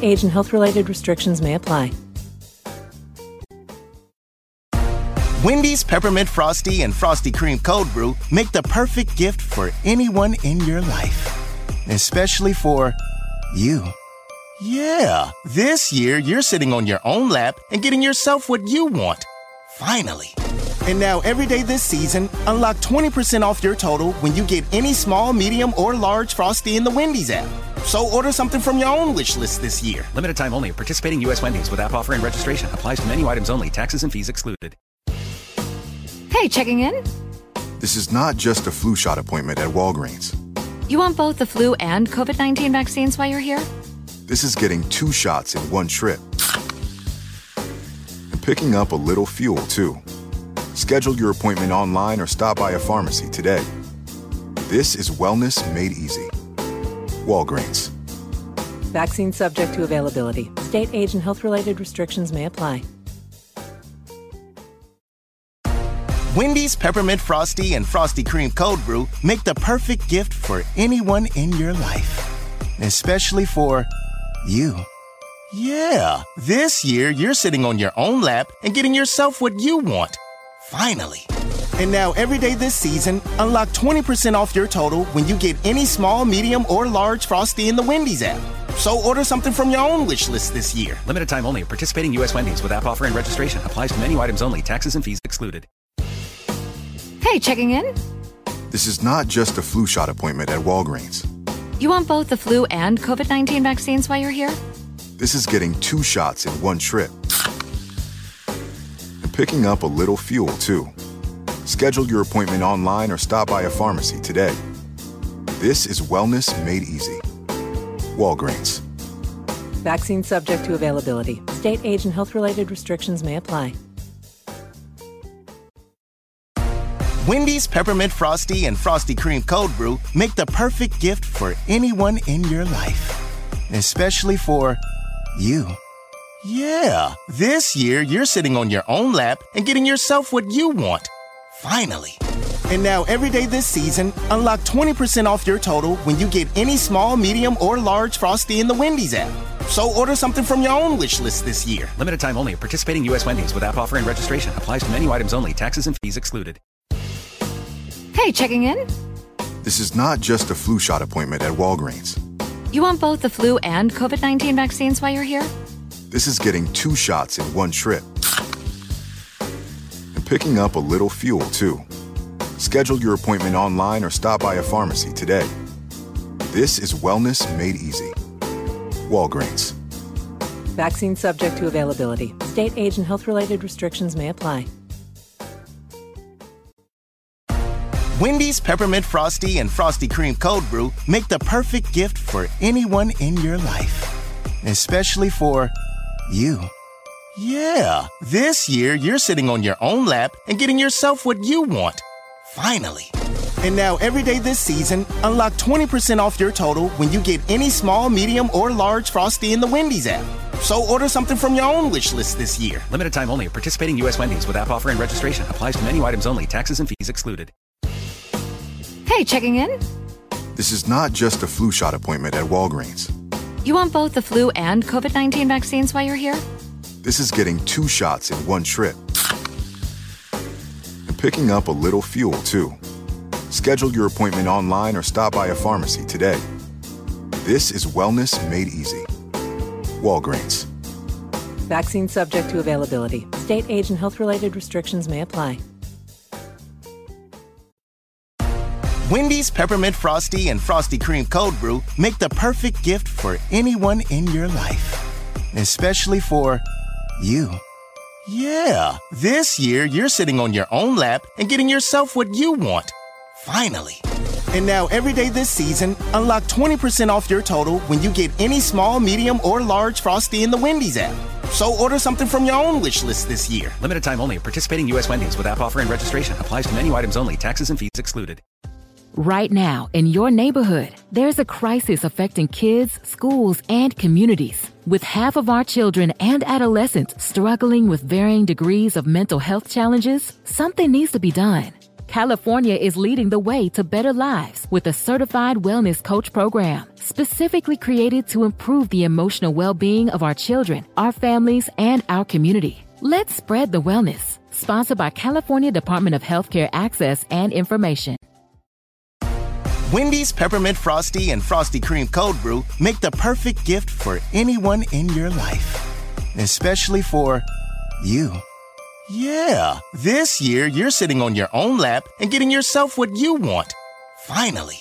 Age and health related restrictions may apply. Wendy's Peppermint Frosty and Frosty Cream Cold Brew make the perfect gift for anyone in your life, especially for you. Yeah, this year you're sitting on your own lap and getting yourself what you want. Finally. And now, every day this season, unlock 20% off your total when you get any small, medium, or large Frosty in the Wendy's app. So order something from your own wish list this year. Limited time only. Participating U.S. Wendy's with app offer and registration applies to menu items only. Taxes and fees excluded. Hey, checking in? This is not just a flu shot appointment at Walgreens. You want both the flu and COVID 19 vaccines while you're here? This is getting two shots in one trip. And picking up a little fuel, too. Schedule your appointment online or stop by a pharmacy today. This is wellness made easy. Walgreens. Vaccine subject to availability. State age and health related restrictions may apply. Wendy's Peppermint Frosty and Frosty Cream Cold Brew make the perfect gift for anyone in your life, especially for you. Yeah, this year you're sitting on your own lap and getting yourself what you want. Finally. And now, every day this season, unlock 20% off your total when you get any small, medium, or large Frosty in the Wendy's app. So order something from your own wish list this year. Limited time only. Participating U.S. Wendy's with app offer and registration applies to menu items only. Taxes and fees excluded. Hey, checking in? This is not just a flu shot appointment at Walgreens. You want both the flu and COVID 19 vaccines while you're here? This is getting two shots in one trip. And picking up a little fuel, too. Schedule your appointment online or stop by a pharmacy today. This is wellness made easy. Walgreens. Vaccine subject to availability. State age and health related restrictions may apply. Wendy's Peppermint Frosty and Frosty Cream Cold Brew make the perfect gift for anyone in your life, especially for you. Yeah, this year you're sitting on your own lap and getting yourself what you want. Finally. And now, every day this season, unlock 20% off your total when you get any small, medium, or large Frosty in the Wendy's app. So order something from your own wish list this year. Limited time only. Participating U.S. Wendy's with app offer and registration applies to menu items only. Taxes and fees excluded. Hey, checking in? This is not just a flu shot appointment at Walgreens. You want both the flu and COVID 19 vaccines while you're here? This is getting two shots in one trip. And picking up a little fuel, too. Schedule your appointment online or stop by a pharmacy today. This is wellness made easy. Walgreens. Vaccine subject to availability. State age and health related restrictions may apply. Wendy's Peppermint Frosty and Frosty Cream Cold Brew make the perfect gift for anyone in your life, especially for you. Yeah, this year you're sitting on your own lap and getting yourself what you want. Finally. And now, every day this season, unlock 20% off your total when you get any small, medium, or large Frosty in the Wendy's app. So order something from your own wish list this year. Limited time only. Participating U.S. Wendy's with app offer and registration applies to menu items only. Taxes and fees excluded. Hey, checking in? This is not just a flu shot appointment at Walgreens. You want both the flu and COVID 19 vaccines while you're here? This is getting two shots in one trip. And picking up a little fuel, too. Schedule your appointment online or stop by a pharmacy today. This is wellness made easy. Walgreens. Vaccine subject to availability. State age and health related restrictions may apply. Wendy's Peppermint Frosty and Frosty Cream Cold Brew make the perfect gift for anyone in your life, especially for you. Yeah, this year you're sitting on your own lap and getting yourself what you want. Finally. And now, every day this season, unlock 20% off your total when you get any small, medium, or large Frosty in the Wendy's app. So order something from your own wish list this year. Limited time only. Participating U.S. Wendy's with app offer and registration applies to menu items only. Taxes and fees excluded. Right now, in your neighborhood, there's a crisis affecting kids, schools, and communities. With half of our children and adolescents struggling with varying degrees of mental health challenges, something needs to be done. California is leading the way to better lives with a certified wellness coach program specifically created to improve the emotional well being of our children, our families, and our community. Let's spread the wellness. Sponsored by California Department of Healthcare Access and Information. Wendy's Peppermint Frosty and Frosty Cream Cold Brew make the perfect gift for anyone in your life, especially for you. Yeah, this year you're sitting on your own lap and getting yourself what you want. Finally.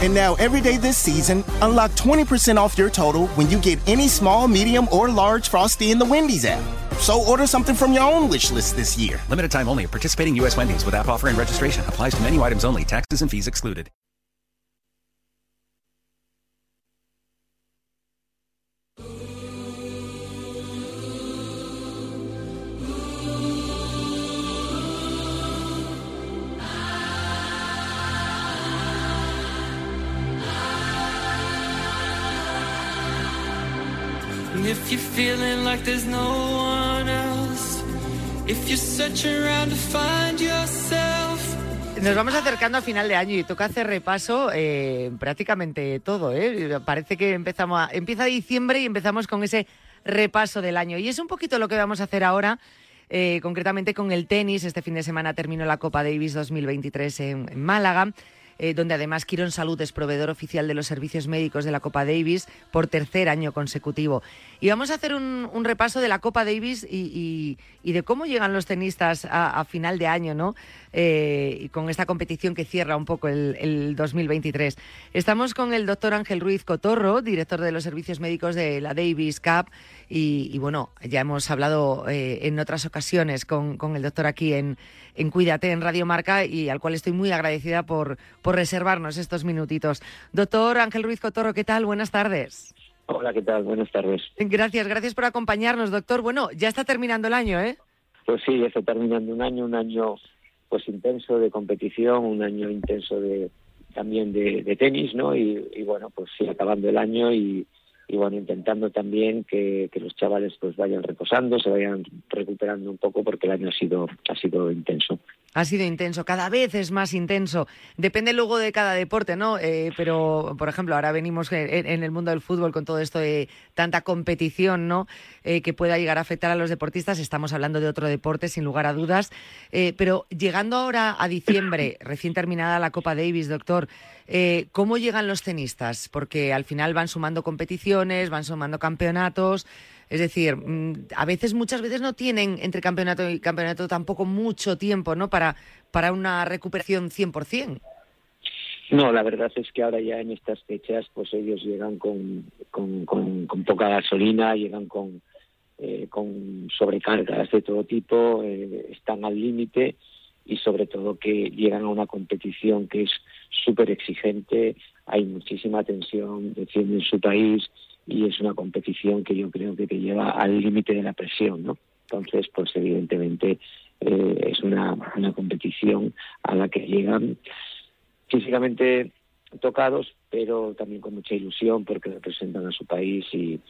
And now, every day this season, unlock 20% off your total when you get any small, medium, or large Frosty in the Wendy's app. So order something from your own wish list this year. Limited time only. Participating U.S. Wendy's with app offer and registration applies to menu items only. Taxes and fees excluded. Nos vamos acercando a final de año y toca hacer repaso eh, prácticamente todo. ¿eh? Parece que empezamos a, empieza diciembre y empezamos con ese repaso del año. Y es un poquito lo que vamos a hacer ahora, eh, concretamente con el tenis. Este fin de semana terminó la Copa Davis 2023 en, en Málaga. Eh, donde además Quirón Salud es proveedor oficial de los servicios médicos de la Copa Davis por tercer año consecutivo. Y vamos a hacer un, repaso de la Copa Davis y, de cómo llegan los tenistas a, final de año, ¿no? Eh, con esta competición que cierra un poco el, 2023. Estamos con el doctor Ángel Ruiz Cotorro, director de los servicios médicos de la Davis Cup. Y, bueno, ya hemos hablado eh, en otras ocasiones con, con el doctor aquí en, en Cuídate en Radio Marca y al cual estoy muy agradecida por, por reservarnos estos minutitos. Doctor Ángel Ruiz Cotorro, ¿qué tal? Buenas tardes. Hola, ¿qué tal? Buenas tardes. Gracias, gracias por acompañarnos, doctor. Bueno, ya está terminando el año, ¿eh? Pues sí, ya está terminando un año, un año pues intenso de competición, un año intenso de también de, tenis, ¿no? Y, y, bueno, pues sí, acabando el año y, y bueno, intentando también que, los chavales pues vayan reposando, se vayan recuperando un poco porque el año ha sido, ha sido intenso. Ha sido intenso, cada vez es más intenso. Depende luego de cada deporte, ¿no? Eh, pero, por ejemplo, ahora venimos en, el mundo del fútbol con todo esto de tanta competición, ¿no? Eh, que pueda llegar a afectar a los deportistas. Estamos hablando de otro deporte, sin lugar a dudas. Eh, pero llegando ahora a diciembre, recién terminada la Copa Davis, doctor, ¿cómo llegan los tenistas? Porque al final van sumando competiciones, van sumando campeonatos. Es decir, mm, a veces, muchas veces no tienen entre campeonato y campeonato tampoco mucho tiempo, ¿no? Para, para una recuperación 100%. No, la verdad es que ahora ya en estas fechas, pues ellos llegan con, con, con, poca gasolina, llegan con, eh, con sobrecargas de todo tipo, eh, están al límite y sobre todo que llegan a una competición que es súper exigente, hay muchísima tensión, defienden su país, y es una competición que yo creo que te lleva al límite de la presión, ¿no? Entonces, pues evidentemente eh, es una, una competición a la que llegan físicamente tocados, pero también con mucha ilusión porque representan a su país y,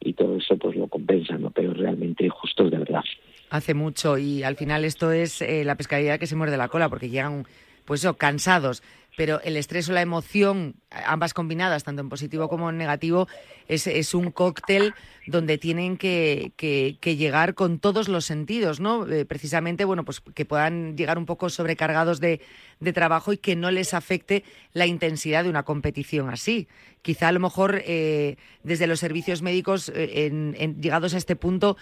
y todo eso pues lo compensan, ¿no? Pero realmente justos de verdad. Hace mucho y al final esto es eh, la pescadilla que se muerde la cola porque llegan pues eso, cansados pero el estrés o la emoción, ambas combinadas, tanto en positivo como en negativo, es, es un cóctel donde tienen que, que, llegar con todos los sentidos, ¿no? Eh, precisamente, bueno, pues que puedan llegar un poco sobrecargados de, de, trabajo y que no les afecte la intensidad de una competición así. Quizá a lo mejor eh, desde los servicios médicos, eh, en, llegados a este punto,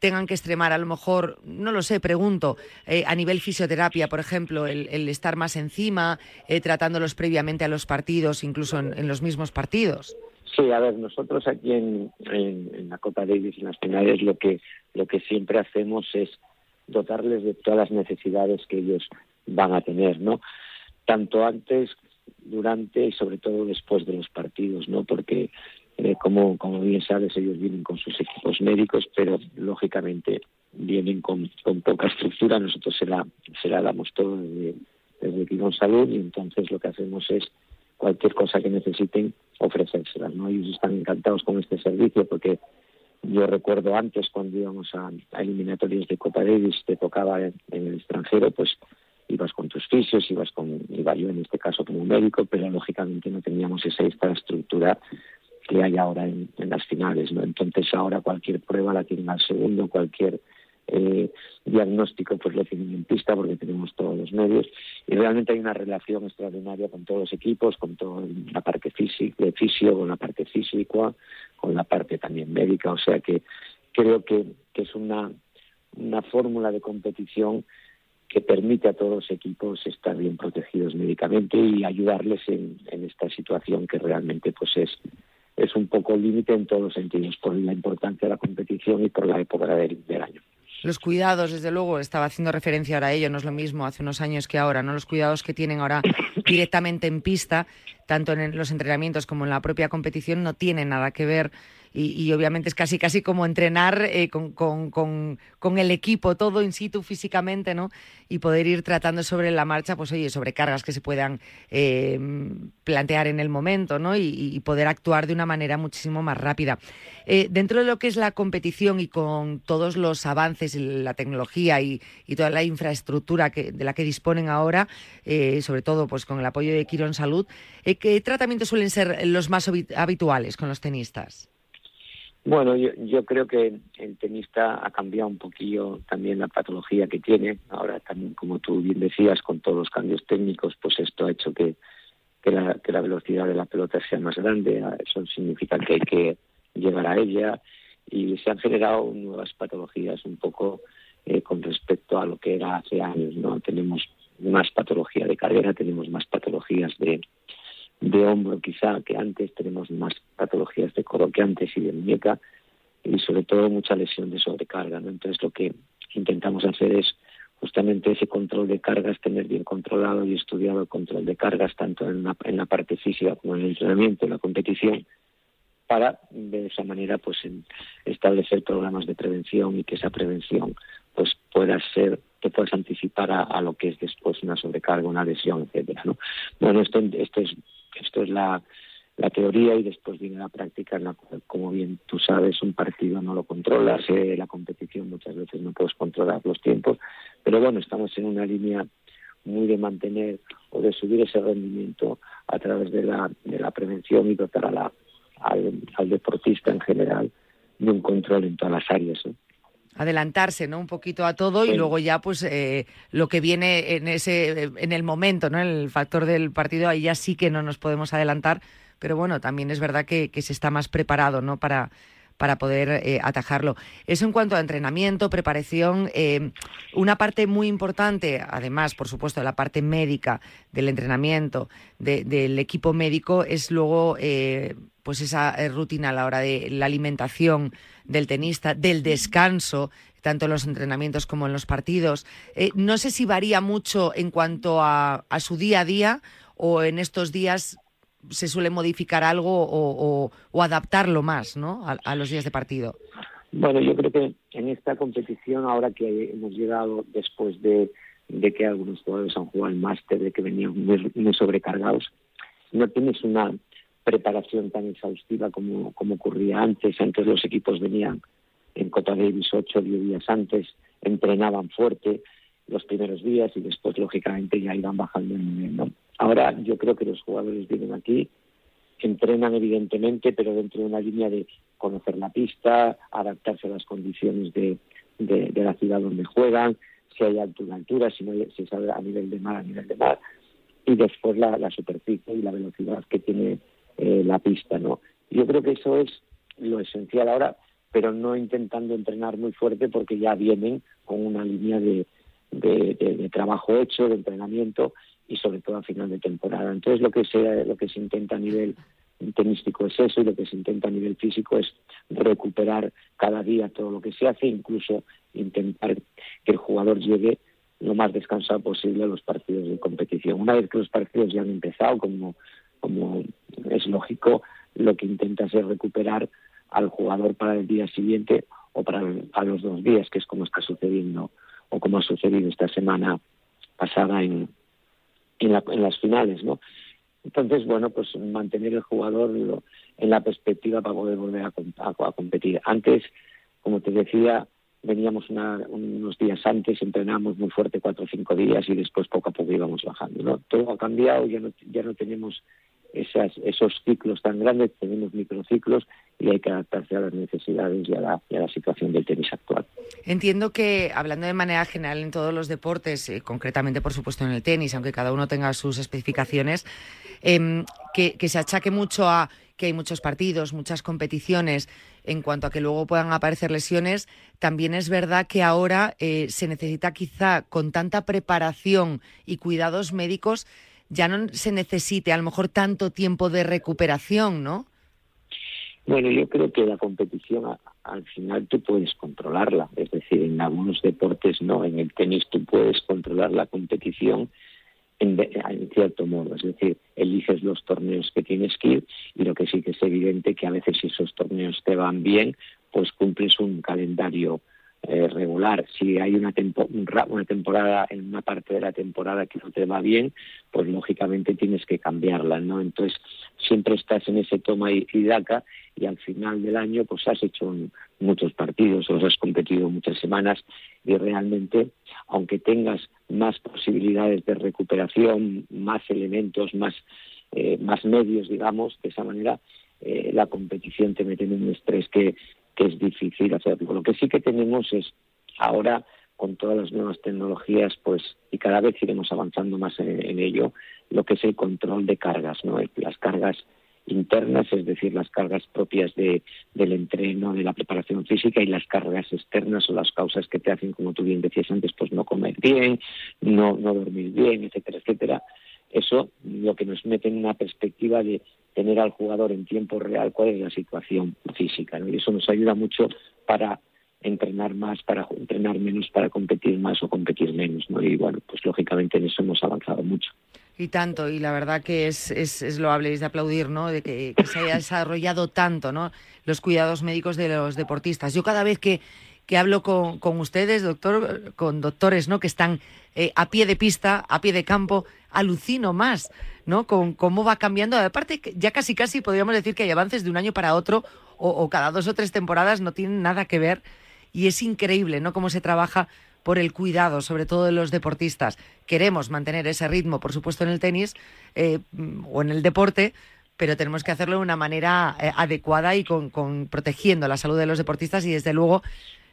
tengan que extremar, a lo mejor, no lo sé, pregunto, eh, a nivel fisioterapia, por ejemplo, el, estar más encima, eh, tratándolos previamente a los partidos, incluso en, los mismos partidos? Sí, a ver, nosotros aquí en, la Copa Davis, en las finales, lo que, lo que siempre hacemos es dotarles de todas las necesidades que ellos van a tener, ¿no? Tanto antes, durante y sobre todo después de los partidos, ¿no? Porque eh, como, como bien sabes, ellos vienen con sus equipos médicos, pero lógicamente vienen con, con poca estructura. Nosotros se la, se la damos todo desde, desde Salud y entonces lo que hacemos es cualquier cosa que necesiten ofrecérsela. ¿no? Ellos están encantados con este servicio porque yo recuerdo antes cuando íbamos a, eliminatorios de Copa Davis, te tocaba en, el extranjero, pues ibas con tus fisios, ibas con, iba yo en este caso como médico, pero lógicamente no teníamos esa infraestructura que hay ahora en, las finales, ¿no? Entonces ahora cualquier prueba la tienen al segundo, cualquier eh, diagnóstico pues lo tienen en pista porque tenemos todos los medios y realmente hay una relación extraordinaria con todos los equipos, con toda la parte física, con la parte física, con la parte también médica, o sea que creo que, que es una, una fórmula de competición que permite a todos los equipos estar bien protegidos médicamente y ayudarles en, en esta situación que realmente pues es es un poco límite en todos los sentidos por la importancia de la competición y por la época del, del año. Los cuidados, desde luego, estaba haciendo referencia ahora a ello, no es lo mismo hace unos años que ahora, ¿no? Los cuidados que tienen ahora directamente en pista, tanto en los entrenamientos como en la propia competición, no tienen nada que ver y, obviamente es casi casi como entrenar eh, con, con, con, el equipo todo in situ físicamente, ¿no? Y poder ir tratando sobre la marcha, pues oye, sobre cargas que se puedan eh, plantear en el momento, ¿no? Y, poder actuar de una manera muchísimo más rápida. Eh, dentro de lo que es la competición y con todos los avances, la tecnología y, toda la infraestructura que, de la que disponen ahora, sobre todo pues con el apoyo de Quirón Salud, ¿qué tratamientos suelen ser los más habituales con los tenistas? Bueno, yo, yo creo que el tenista ha cambiado un poquillo también la patología que tiene. Ahora también, como tú bien decías, con todos los cambios técnicos, pues esto ha hecho que, la velocidad de la pelota sea más grande. Eso significa que hay que llegar a ella y se han generado nuevas patologías un poco eh, con respecto a lo que era hace años. No tenemos más patología de carrera, tenemos más patologías de de hombro quizá que antes, tenemos más patologías de codo que antes y de muñeca y sobre todo mucha lesión de sobrecarga. ¿no? Entonces lo que intentamos hacer es justamente ese control de cargas, tener bien controlado y estudiado el control de cargas tanto en la, en la parte física como en el entrenamiento, en la competición, para de esa manera pues establecer programas de prevención y que esa prevención pues pueda ser que puedas anticipar a, lo que es después una sobrecarga, una lesión, etcétera, ¿no? Bueno, esto, esto es esto es la, la teoría y después viene la práctica en la cual, como bien tú sabes, un partido no lo controlas, eh, la competición muchas veces no puedes controlar los tiempos, pero bueno, estamos en una línea muy de mantener o de subir ese rendimiento a través de la, de la prevención y dotar a la, al, al deportista en general de un control en todas las áreas. ¿eh? Adelantarse no un poquito a todo y luego ya pues eh, lo que viene en ese en el momento no el factor del partido ahí ya sí que no nos podemos adelantar pero bueno también es verdad que, se está más preparado no para para poder eh, atajarlo. Eso en cuanto a entrenamiento, preparación, eh, una parte muy importante, además, por supuesto, de la parte médica del entrenamiento, del equipo médico, es luego pues esa rutina a la hora de la alimentación, del tenista, del descanso, tanto en los entrenamientos como en los partidos. Eh, no sé si varía mucho en cuanto a, su día a día o en estos días se suele modificar algo o, adaptarlo más ¿no? A, los días de partido. Bueno, yo creo que en esta competición, ahora que hemos llegado después de, que algunos jugadores han jugado el máster, de que venían muy sobrecargados, no tienes una preparación tan exhaustiva como, como ocurría antes. Antes los equipos venían en Cota Davis ocho o diez días antes, entrenaban fuerte los primeros días y después, lógicamente, ya iban bajando el nivel. Ahora yo creo que los jugadores vienen aquí, entrenan evidentemente, pero dentro de una línea de conocer la pista, adaptarse a las condiciones de, la ciudad donde juegan, si hay altura, altura, si, no, si es a nivel de mar, a nivel de mar, y después la, superficie y la velocidad que tiene eh, la pista, ¿no? Yo creo que eso es lo esencial ahora, pero no intentando entrenar muy fuerte porque ya vienen con una línea de, trabajo hecho, de entrenamiento y sobre todo a final de temporada. Entonces lo que se, lo que se intenta a nivel tenístico es eso y lo que se intenta a nivel físico es recuperar cada día todo lo que se hace, incluso intentar que el jugador llegue lo más descansado posible a los partidos de competición. Una vez que los partidos ya han empezado, como como es lógico, lo que intenta es recuperar al jugador para el día siguiente o para a los dos días, que es como está sucediendo o como ha sucedido esta semana pasada en, en, las finales, ¿no? Entonces, bueno, pues mantener el jugador en la perspectiva para poder volver a, a, competir. Antes, como te decía, veníamos unos días antes, entrenamos muy fuerte cuatro o cinco días y después poco a poco íbamos bajando. ¿no? Todo ha cambiado, ya no, ya no tenemos esas, esos ciclos tan grandes, tenemos microciclos y hay que adaptarse a las necesidades y a la, la situación del tenis. Entiendo que, hablando de manera general en todos los deportes, eh, concretamente por supuesto en el tenis, aunque cada uno tenga sus especificaciones, em, que, se achaque mucho a que hay muchos partidos, muchas competiciones, en cuanto a que luego puedan aparecer lesiones, también es verdad que ahora eh, se necesita quizá con tanta preparación y cuidados médicos ya no se necesite a lo mejor tanto tiempo de recuperación, ¿no? Bueno, yo creo que la competición al final tú puedes controlarla, es decir, en algunos deportes no, en el tenis tú puedes controlar la competición en, en, cierto modo, es decir, eliges los torneos que tienes que ir y lo que sí que es evidente que a veces si esos torneos te van bien, pues cumples un calendario eh, regular. Si hay una, una temporada, en una parte de la temporada que no te va bien, pues lógicamente tienes que cambiarla, ¿no? Entonces siempre estás en ese toma y, daca y al final del año pues has hecho muchos partidos o has competido muchas semanas y realmente, aunque tengas más posibilidades de recuperación, más elementos, más, eh, más medios, digamos, de esa manera, eh, la competición te mete en un estrés que, que es difícil hacerlo. Lo que sí que tenemos es ahora con todas las nuevas tecnologías, pues, y cada vez iremos avanzando más en, ello, lo que es el control de cargas, ¿no? Las cargas internas, es decir, las cargas propias de, del entreno, de la preparación física y las cargas externas o las causas que te hacen, como tú bien decías antes, pues no comer bien, no, no dormir bien, etcétera, etcétera. Eso lo que nos mete en una perspectiva de tener al jugador en tiempo real cuál es la situación física. ¿no? Y eso nos ayuda mucho para entrenar más, para entrenar menos, para competir más o competir menos. ¿no? Y bueno, pues lógicamente en eso hemos avanzado mucho. Y tanto, y la verdad que es, es, es loable, es de aplaudir, ¿no? De que, se haya desarrollado tanto, ¿no? Los cuidados médicos de los deportistas. Yo cada vez que, que hablo con, con ustedes, doctor, con doctores, ¿no? Que están eh, a pie de pista, a pie de campo, alucino más, ¿no? Con cómo va cambiando. Aparte, ya casi casi podríamos decir que hay avances de un año para otro o, cada dos o tres temporadas no tienen nada que ver y es increíble, ¿no? Cómo se trabaja por el cuidado, sobre todo de los deportistas. Queremos mantener ese ritmo, por supuesto, en el tenis eh, o en el deporte, pero tenemos que hacerlo de una manera eh, adecuada y con, con, protegiendo la salud de los deportistas y desde luego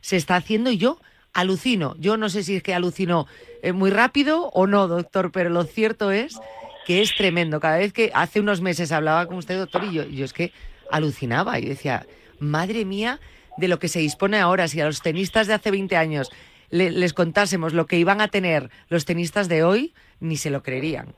se está haciendo y yo alucino. Yo no sé si es que alucino eh, muy rápido o no, doctor, pero lo cierto es que es tremendo. Cada vez que hace unos meses hablaba con usted, doctor, y yo, yo es que alucinaba y decía, madre mía, de lo que se dispone ahora, si a los tenistas de hace 20 años les contásemos lo que iban a tener los tenistas de hoy, ni se lo creerían.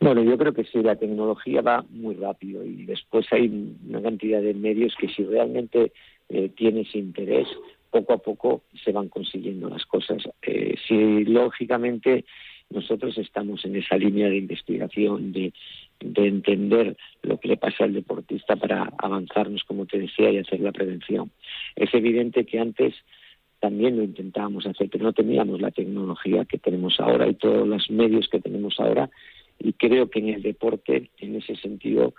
Bueno, yo creo que sí, la tecnología va muy rápido y después hay una cantidad de medios que si realmente eh, tienes interés, poco a poco se van consiguiendo las cosas. Eh, si lógicamente nosotros estamos en esa línea de investigación, de, entender lo que le pasa al deportista para avanzarnos, como te decía, y hacer la prevención. Es evidente que antes también lo intentábamos hacer, pero no teníamos la tecnología que tenemos ahora y todos los medios que tenemos ahora. Y creo que en el deporte, en ese sentido,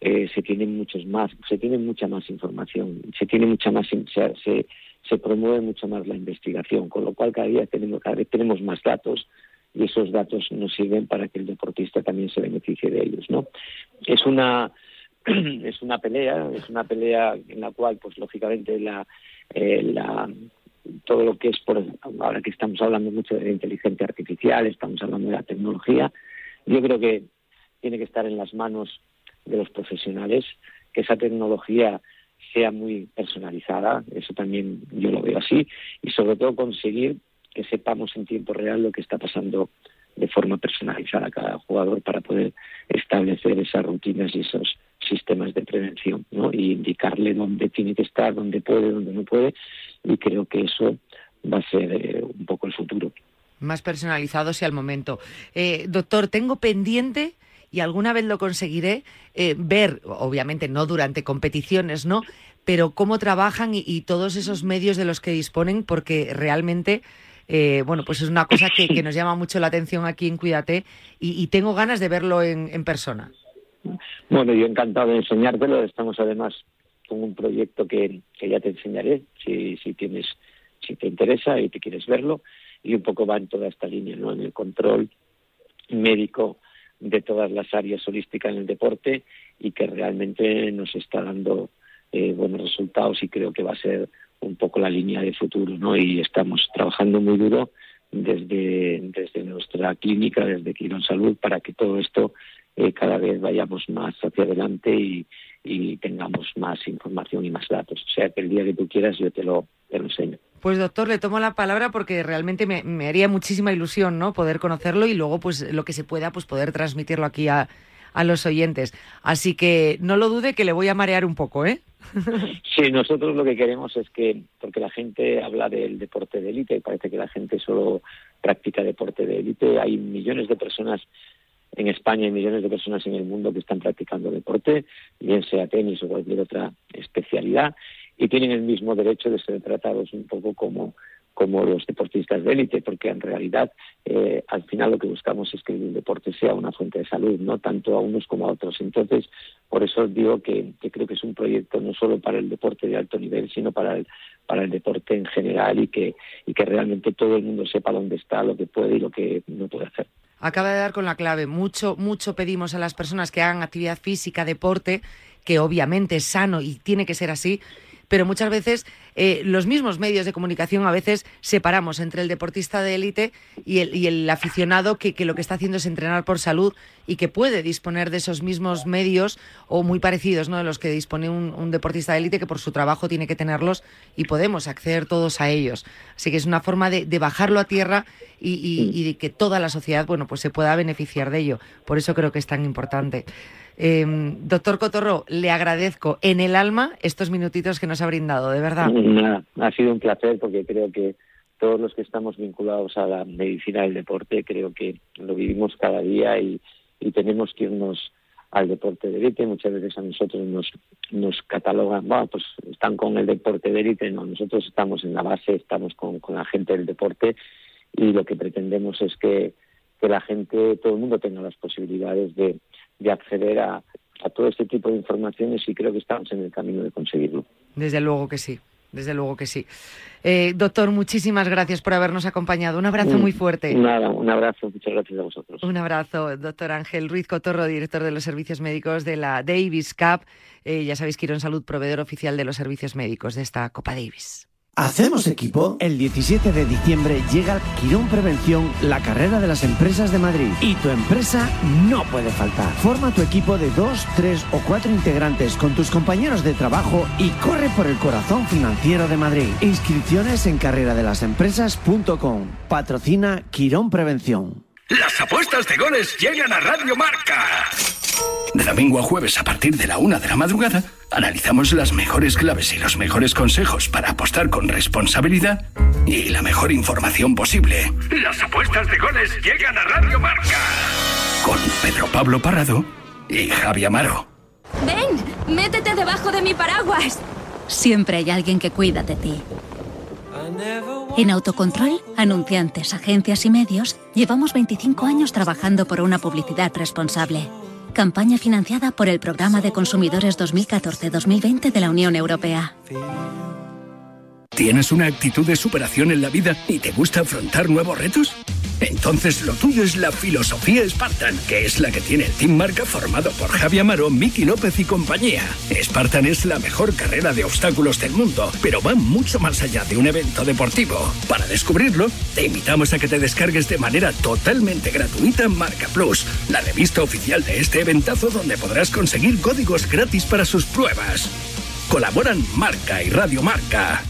eh, se tiene muchos más, se tiene mucha más información, se tiene mucha más, se, se promueve mucho más la investigación, con lo cual cada día tenemos, cada vez tenemos más datos y esos datos nos sirven para que el deportista también se beneficie de ellos, ¿no? Es una es una pelea, es una pelea en la cual, pues lógicamente la, eh, la todo lo que es por ahora que estamos hablando mucho de inteligencia artificial, estamos hablando de la tecnología, yo creo que tiene que estar en las manos de los profesionales, que esa tecnología sea muy personalizada, eso también yo lo veo así, y sobre todo conseguir que sepamos en tiempo real lo que está pasando de forma personalizada a cada jugador para poder establecer esas rutinas y esos sistemas de prevención, ¿no? Y indicarle dónde tiene que estar, dónde puede, dónde no puede, y creo que eso va a ser eh, un poco el futuro. Más personalizados y al momento. Eh, doctor, tengo pendiente y alguna vez lo conseguiré eh, ver, obviamente no durante competiciones, ¿no? Pero cómo trabajan y, todos esos medios de los que disponen, porque realmente, eh, bueno, pues es una cosa que, nos llama mucho la atención aquí en Cuídate y, tengo ganas de verlo en, persona. Bueno, yo encantado de enseñártelo. Estamos además con un proyecto que, ya te enseñaré, si, si tienes si te interesa y te quieres verlo, y un poco va en toda esta línea, ¿no? En el control médico de todas las áreas holísticas en el deporte y que realmente nos está dando eh, buenos resultados y creo que va a ser un poco la línea de futuro, ¿no? Y estamos trabajando muy duro desde, desde nuestra clínica, desde Quirón Salud, para que todo esto eh, cada vez vayamos más hacia adelante y, y tengamos más información y más datos. O sea, que el día que tú quieras yo te lo, te lo enseño. Pues doctor, le tomo la palabra porque realmente me, me, haría muchísima ilusión, ¿no? Poder conocerlo y luego, pues, lo que se pueda, pues, poder transmitirlo aquí a, a los oyentes. Así que no lo dude que le voy a marear un poco, ¿eh? Sí, nosotros lo que queremos es que, porque la gente habla del deporte de élite, parece que la gente solo practica deporte de élite, hay millones de personas en España y millones de personas en el mundo que están practicando deporte, bien sea tenis o cualquier otra especialidad, y tienen el mismo derecho de ser tratados un poco como como los deportistas de élite, porque en realidad eh, al final lo que buscamos es que el deporte sea una fuente de salud, no tanto a unos como a otros. Entonces, por eso digo que, que creo que es un proyecto no solo para el deporte de alto nivel, sino para el, para el deporte en general y que, y que realmente todo el mundo sepa dónde está, lo que puede y lo que no puede hacer. Acaba de dar con la clave. Mucho, mucho pedimos a las personas que hagan actividad física, deporte, que obviamente es sano y tiene que ser así, pero muchas veces eh, los mismos medios de comunicación a veces separamos entre el deportista de élite y el, aficionado que, lo que está haciendo es entrenar por salud y que puede disponer de esos mismos medios o muy parecidos ¿no? de los que dispone un, deportista de élite que por su trabajo tiene que tenerlos y podemos acceder todos a ellos. Así que es una forma de, bajarlo a tierra y, y, y, de que toda la sociedad bueno, pues se pueda beneficiar de ello. Por eso creo que es tan importante. Eh, doctor Cotorro, le agradezco en el alma estos minutitos que nos ha brindado, de verdad. Ha sido un placer porque creo que todos los que estamos vinculados a la medicina del deporte, creo que lo vivimos cada día y, y tenemos que irnos al deporte de élite. Muchas veces a nosotros nos, nos catalogan, bueno, pues están con el deporte de élite. No, nosotros estamos en la base, estamos con, con la gente del deporte y lo que pretendemos es que, que la gente, todo el mundo tenga las posibilidades de de acceder a, a todo este tipo de informaciones y creo que estamos en el camino de conseguirlo. Desde luego que sí. Desde luego que sí. Eh, doctor, muchísimas gracias por habernos acompañado. Un abrazo muy fuerte. Nada, un abrazo. Muchas gracias a vosotros. Un abrazo, doctor Ángel Ruiz Cotorro, director de los servicios médicos de la Davis Cup. Eh, ya sabéis que Irón Salud, proveedor oficial de los servicios médicos de esta Copa Davis. ¿Hacemos equipo? El 17 de diciembre llega Quirón Prevención, la carrera de las empresas de Madrid. Y tu empresa no puede faltar. Forma tu equipo de dos, tres o cuatro integrantes con tus compañeros de trabajo y corre por el corazón financiero de Madrid. Inscripciones en carreradelasempresas.com. Patrocina Quirón Prevención. Las apuestas de goles llegan a Radio Marca. De domingo a jueves a partir de la una de la madrugada, analizamos las mejores claves y los mejores consejos para apostar con responsabilidad y la mejor información posible. Las apuestas de goles llegan a Radio Marca. Con Pedro Pablo Parrado y Javi Amaro. Ven, métete debajo de mi paraguas. Siempre hay alguien que cuida de ti. En Autocontrol, anunciantes, agencias y medios, llevamos 25 años trabajando por una publicidad responsable. Campaña financiada por el Programa de Consumidores 2014-2020 de la Unión Europea. ¿Tienes una actitud de superación en la vida y te gusta afrontar nuevos retos? Entonces lo tuyo es la filosofía Spartan, que es la que tiene el Team Marca formado por Javi Amaro, Miki López y compañía. Spartan es la mejor carrera de obstáculos del mundo, pero va mucho más allá de un evento deportivo. Para descubrirlo, te invitamos a que te descargues de manera totalmente gratuita Marca Plus, la revista oficial de este eventazo donde podrás conseguir códigos gratis para sus pruebas. Colaboran Marca y Radio Marca.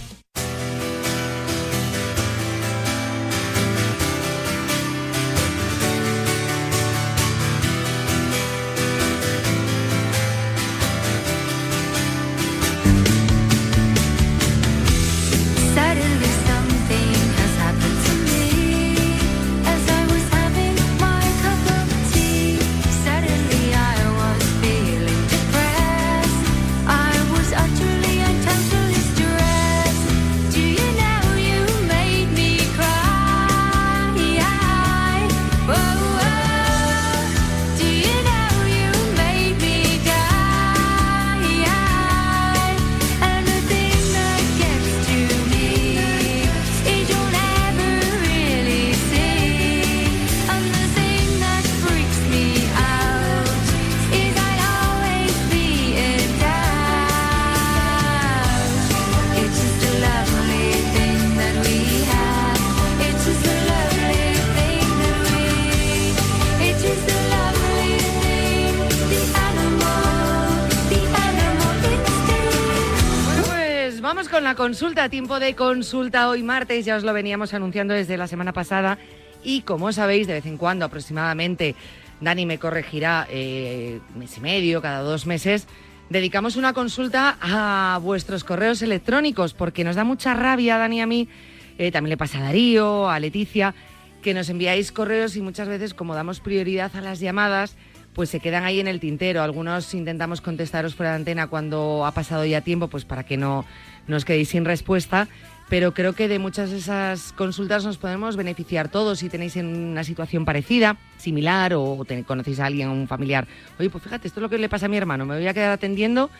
Consulta, tiempo de consulta hoy martes, ya os lo veníamos anunciando desde la semana pasada y como sabéis, de vez en cuando aproximadamente, Dani me corregirá eh, mes y medio, cada dos meses, dedicamos una consulta a vuestros correos electrónicos porque nos da mucha rabia, Dani, a mí, eh, también le pasa a Darío, a Leticia, que nos enviáis correos y muchas veces como damos prioridad a las llamadas, pues se quedan ahí en el tintero. Algunos intentamos contestaros fuera de antena cuando ha pasado ya tiempo, pues para que no nos quedéis sin respuesta. Pero creo que de muchas de esas consultas nos podemos beneficiar todos si tenéis en una situación parecida, similar, o conocéis a alguien, un familiar. Oye, pues fíjate, esto es lo que le pasa a mi hermano, me voy a quedar atendiendo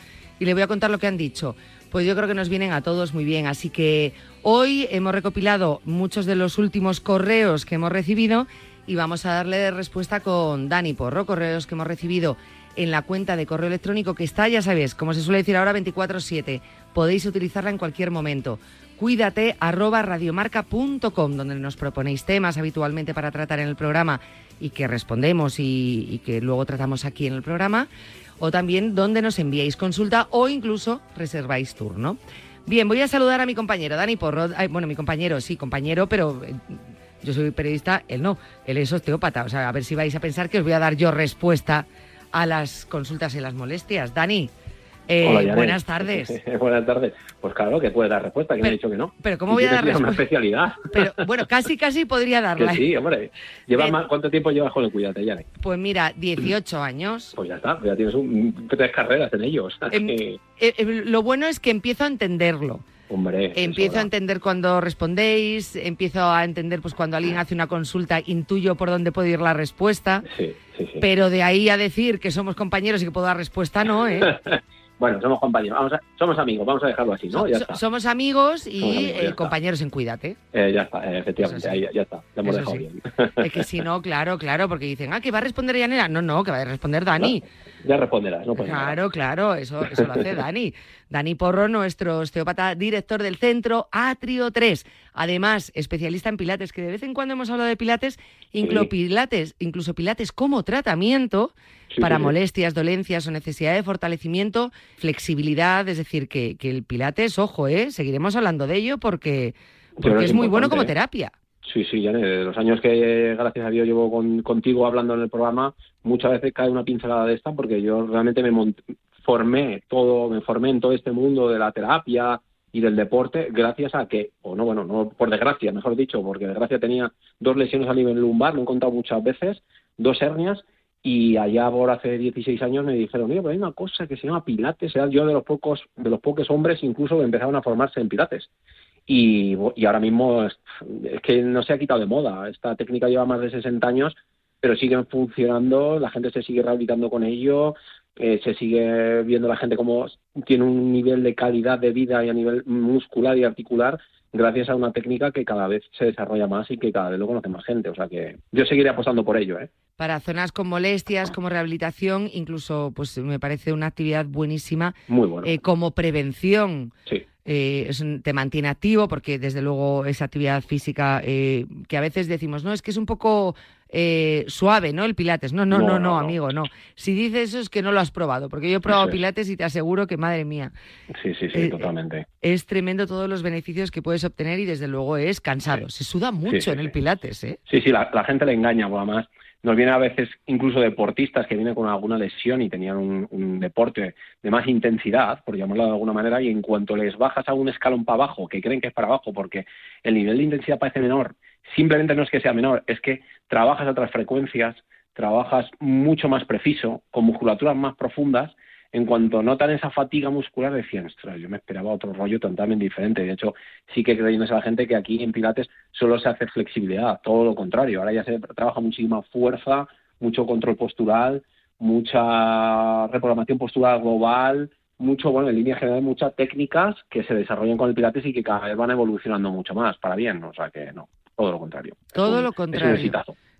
y le voy a contar lo que han dicho. Pues yo creo que nos vienen a todos muy bien. Así que hoy hemos recopilado muchos de los últimos correos que hemos recibido y vamos a darle respuesta con Dani Porro, correos que hemos recibido en la cuenta de correo electrónico que está, ya sabéis, como se suele decir ahora, 24/7. Podéis utilizarla en cualquier momento. Cuídate arroba radiomarca.com, donde nos proponéis temas habitualmente para tratar en el programa y que respondemos y, que luego tratamos aquí en el programa. O también donde nos enviáis consulta o incluso reserváis turno. Bien, voy a saludar a mi compañero Dani Porro. bueno, mi compañero, sí, compañero, pero eh, yo soy periodista, él no, él es osteópata. O sea, a ver si vais a pensar que os voy a dar yo respuesta a las consultas y las molestias. Dani, eh, buenas tardes. buenas tardes. Pues claro que puede dar respuesta, que me ha dicho que no. Pero ¿cómo voy a dar respuesta? una especialidad. Pero bueno, casi casi podría darla. sí, hombre. ¿Cuánto tiempo llevas con el Cuídate, Yane? Pues mira, 18 años. Pues ya está, ya tienes tres carreras en ellos. Em, eh, eh, lo bueno es que empiezo a entenderlo. Hombre, empiezo a entender cuando respondéis, empiezo a entender pues cuando alguien hace una consulta, intuyo por dónde puede ir la respuesta. Sí, sí, sí. Pero de ahí a decir que somos compañeros y que puedo dar respuesta, no, ¿eh? Bueno, somos compañeros, vamos somos amigos, vamos a dejarlo así, ¿no? Ya está. Somos amigos y eh, compañeros en Cuídate. Eh, ya está, efectivamente, ahí, ya está, ya hemos dejado bien. Es que si no, claro, claro, porque dicen, ah, que va a responder Yanela. No, no, que va a responder Dani. Ya responderás, no Claro, claro, eso, eso lo hace Dani. Dani Porro, nuestro osteópata director del centro Atrio 3. Además, especialista en pilates, que de vez en cuando hemos hablado de pilates, incluso pilates, incluso pilates como tratamiento para molestias, dolencias o necesidad de fortalecimiento, flexibilidad, es decir, que, que el pilates, ojo, ¿eh? seguiremos hablando de ello porque, porque es, muy bueno como terapia. Sí, sí, ya de los años que gracias a Dios llevo contigo hablando en el programa, muchas veces cae una pincelada de esta porque yo realmente me formé todo, me formé en todo este mundo de la terapia y del deporte gracias a que, o no, bueno, no por desgracia, mejor dicho, porque desgracia tenía dos lesiones a nivel lumbar, lo he contado muchas veces, dos hernias y allá por hace 16 años me dijeron, mira, pero hay una cosa que se llama pilates, era yo de los pocos de los pocos hombres incluso que empezaron a formarse en pilates. Y, y ahora mismo es, que no se ha quitado de moda. Esta técnica lleva más de 60 años, pero siguen funcionando, la gente se sigue rehabilitando con ello, eh, se sigue viendo la gente como tiene un nivel de calidad de vida y a nivel muscular y articular gracias a una técnica que cada vez se desarrolla más y que cada vez lo conoce más gente. O sea que yo seguiré apostando por ello. ¿eh? Para zonas con molestias, como rehabilitación, incluso pues me parece una actividad buenísima. Muy bueno. Eh, como prevención. Sí. Eh, te mantiene activo porque desde luego esa actividad física eh, que a veces decimos, no, es que es un poco eh, suave, ¿no? El pilates. No, no, no, no, amigo, no. Si dices eso es que no lo has probado, porque yo he probado pilates y te aseguro que, madre mía. Sí, sí, sí, totalmente. Es tremendo todos los beneficios que puedes obtener y desde luego es cansado. Se suda mucho en el pilates, ¿eh? Sí, sí, la, gente le engaña, además nos viene a veces incluso deportistas que vienen con alguna lesión y tenían un, deporte de más intensidad, por llamarlo de alguna manera, y en cuanto les bajas a un escalón para abajo, que creen que es para abajo porque el nivel de intensidad parece menor, simplemente no es que sea menor, es que trabajas a otras frecuencias, trabajas mucho más preciso, con musculaturas más profundas en cuanto notan esa fatiga muscular, decían, ostras, yo me esperaba otro rollo totalmente diferente. De hecho, sí que creyendo a la gente que aquí en Pilates solo se hace flexibilidad, todo lo contrario. Ahora ya se trabaja muchísima fuerza, mucho control postural, mucha reprogramación postural global, mucho, bueno, en línea general, muchas técnicas que se desarrollan con el Pilates y que cada vez van evolucionando mucho más, para bien. O sea que no, todo lo contrario. Todo lo contrario.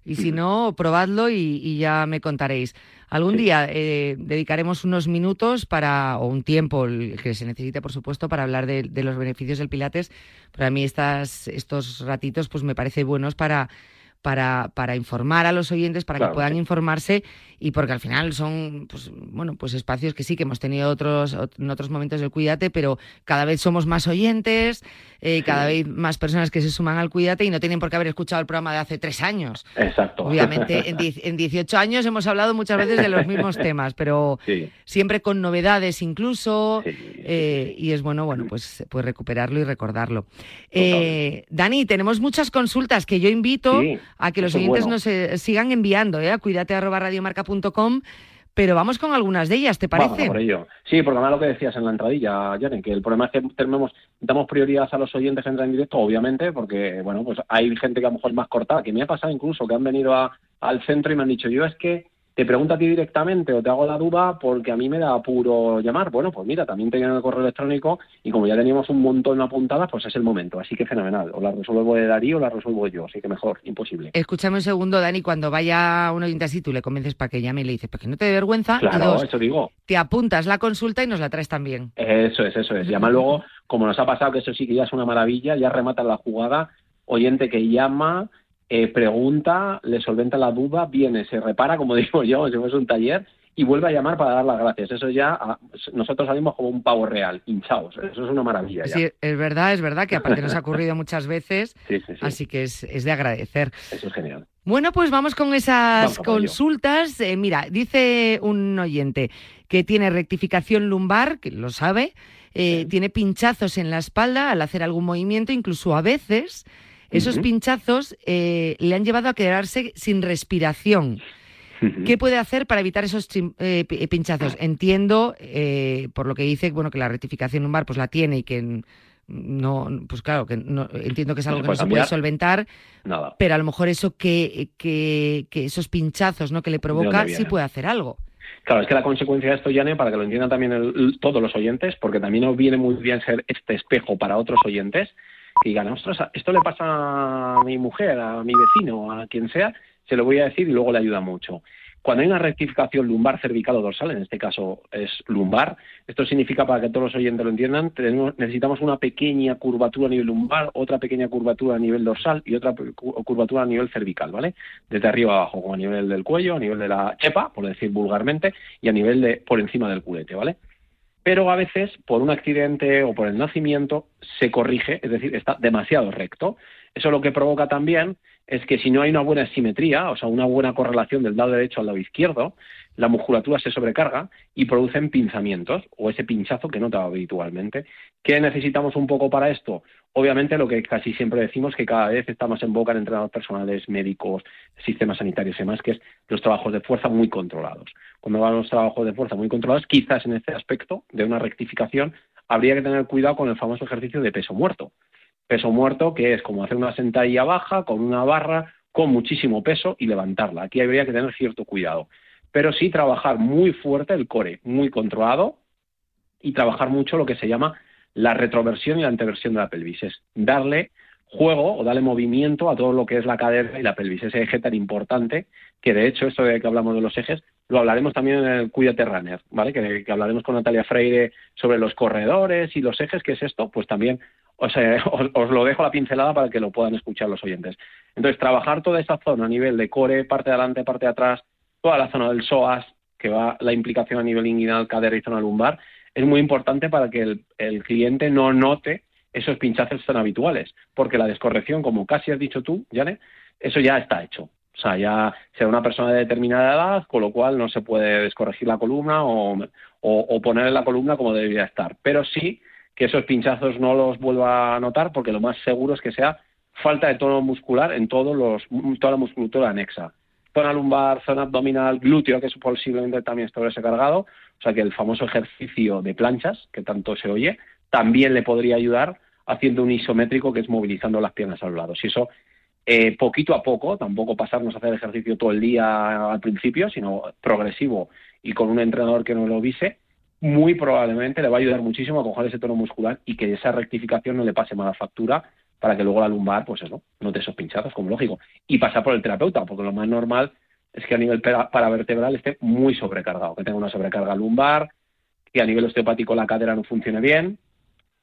Y si no, probadlo y, ya me contaréis. Algún día eh, dedicaremos unos minutos para, o un tiempo que se necesite, por supuesto, para hablar de, los beneficios del Pilates. Para mí estas, estos ratitos pues me parece buenos para, para, para informar a los oyentes, para que puedan informarse y porque al final son, pues, bueno, pues espacios que sí que hemos tenido otros en otros momentos del Cuídate, pero cada vez somos más oyentes, eh, cada vez más personas que se suman al Cuídate y no tienen por qué haber escuchado el programa de hace tres años. Exacto. Obviamente, en, en 18 años hemos hablado muchas veces de los mismos temas, pero siempre con novedades incluso, eh, y es bueno, bueno, pues, pues recuperarlo y recordarlo. Eh, Dani, tenemos muchas consultas que yo invito a que los oyentes nos sigan enviando, ¿eh? a cuídate pero vamos con algunas de ellas, ¿te parece? por ello. Sí, porque además lo que decías en la entradilla, Jaren, que el problema es que tenemos, damos prioridad a los oyentes que entran en directo, obviamente, porque, bueno, pues hay gente que a lo mejor es más cortada, que me ha pasado incluso, que han venido al centro y me han dicho, yo es que te pregunto a ti directamente o te hago la duda porque a mí me da apuro llamar. Bueno, pues mira, también tenía el correo electrónico y como ya teníamos un montón de apuntadas, pues es el momento. Así que fenomenal. O la resuelvo de Darío o la resuelvo yo. Así que mejor, imposible. Escúchame un segundo, Dani, cuando vaya un oyente así, tú le convences para que llame y le dices, porque no te dé vergüenza. Claro, eso digo. Te apuntas la consulta y nos la traes también. Eso es, eso es. Llama luego, como nos ha pasado, que eso sí que ya es una maravilla, ya remata la jugada, oyente que llama eh, pregunta, le solventa la duda, viene, se repara, como digo yo, si es un taller, y vuelve a llamar para dar las gracias. Eso ya, ah, nosotros salimos como un pavo real, hinchados. Eso es una maravilla. Sí, es verdad, es verdad, que aparte nos ha ocurrido muchas veces, así que es, de agradecer. Eso es genial. Bueno, pues vamos con esas consultas. Eh, mira, dice un oyente que tiene rectificación lumbar, que lo sabe, eh, tiene pinchazos en la espalda al hacer algún movimiento, incluso a veces esos pinchazos eh, le han llevado a quedarse sin respiración. ¿Qué puede hacer para evitar esos eh, pinchazos? Entiendo, eh, por lo que dice, bueno, que la rectificación lumbar pues la tiene y que no, pues claro, que no, entiendo que es algo que no se puede solventar, Nada. pero a lo mejor eso que, que, esos pinchazos ¿no? que le provoca sí puede hacer algo. Claro, es que la consecuencia de esto, Yane, para que lo entiendan también todos los oyentes, porque también nos viene muy bien ser este espejo para otros oyentes, que digan, ostras, esto le pasa a mi mujer, a mi vecino, a quien sea, se lo voy a decir y luego le ayuda mucho. Cuando hay una rectificación lumbar cervical o dorsal, en este caso es lumbar, esto significa, para que todos los oyentes lo entiendan, necesitamos una pequeña curvatura a nivel lumbar, otra pequeña curvatura a nivel dorsal y otra curvatura a nivel cervical, ¿vale? Desde arriba abajo, como a nivel del cuello, a nivel de la chepa, por decir vulgarmente, y a nivel de por encima del culete, ¿vale? Pero a veces por un accidente o por el nacimiento se corrige, es decir, está demasiado recto. Eso lo que provoca también es que si no hay una buena simetría, o sea, una buena correlación del lado derecho al lado izquierdo, la musculatura se sobrecarga y producen pinzamientos o ese pinchazo que nota habitualmente. ¿Qué necesitamos un poco para esto? Obviamente lo que casi siempre decimos que cada vez está más en boca en entrenadores personales, médicos, sistemas sanitarios y demás, que es los trabajos de fuerza muy controlados. Cuando van los trabajos de fuerza muy controlados, quizás en este aspecto de una rectificación habría que tener cuidado con el famoso ejercicio de peso muerto. Peso muerto que es como hacer una sentadilla baja con una barra con muchísimo peso y levantarla. Aquí habría que tener cierto cuidado. Pero sí trabajar muy fuerte el core, muy controlado y trabajar mucho lo que se llama la retroversión y la anteversión de la pelvis. Es darle juego o darle movimiento a todo lo que es la cadera y la pelvis, ese eje tan importante que de hecho esto de que hablamos de los ejes lo hablaremos también en el Cuídate Runner, ¿vale? Que, hablaremos con Natalia Freire sobre los corredores y los ejes, ¿qué es esto? Pues también os, os, lo dejo la pincelada para que lo puedan escuchar los oyentes. Entonces, trabajar toda esa zona a nivel de core, parte de adelante, parte de atrás, toda la zona del psoas, que va la implicación a nivel inguinal, cadera y zona lumbar, es muy importante para que el, cliente no note esos pinchazos tan habituales, porque la descorrección, como casi has dicho tú, Jane, eso ya está hecho. O sea, ya sea una persona de determinada edad, con lo cual no se puede descorregir la columna o, o, poner en la columna como debería estar. Pero sí que esos pinchazos no los vuelva a notar, porque lo más seguro es que sea falta de tono muscular en todos los, toda la musculatura anexa. Zona lumbar, zona abdominal, glúteo, que es posiblemente también está sobrecargado, o sea que el famoso ejercicio de planchas, que tanto se oye, también le podría ayudar haciendo un isométrico que es movilizando las piernas a los lados. Y eso, eh, poquito a poco, tampoco pasarnos a hacer ejercicio todo el día al principio, sino progresivo y con un entrenador que no lo vise, muy probablemente le va a ayudar muchísimo a coger ese tono muscular y que esa rectificación no le pase mala factura para que luego la lumbar, pues eso, no te esos pinchazos, como lógico. Y pasar por el terapeuta, porque lo más normal es que a nivel paravertebral esté muy sobrecargado, que tenga una sobrecarga lumbar, que a nivel osteopático la cadera no funcione bien,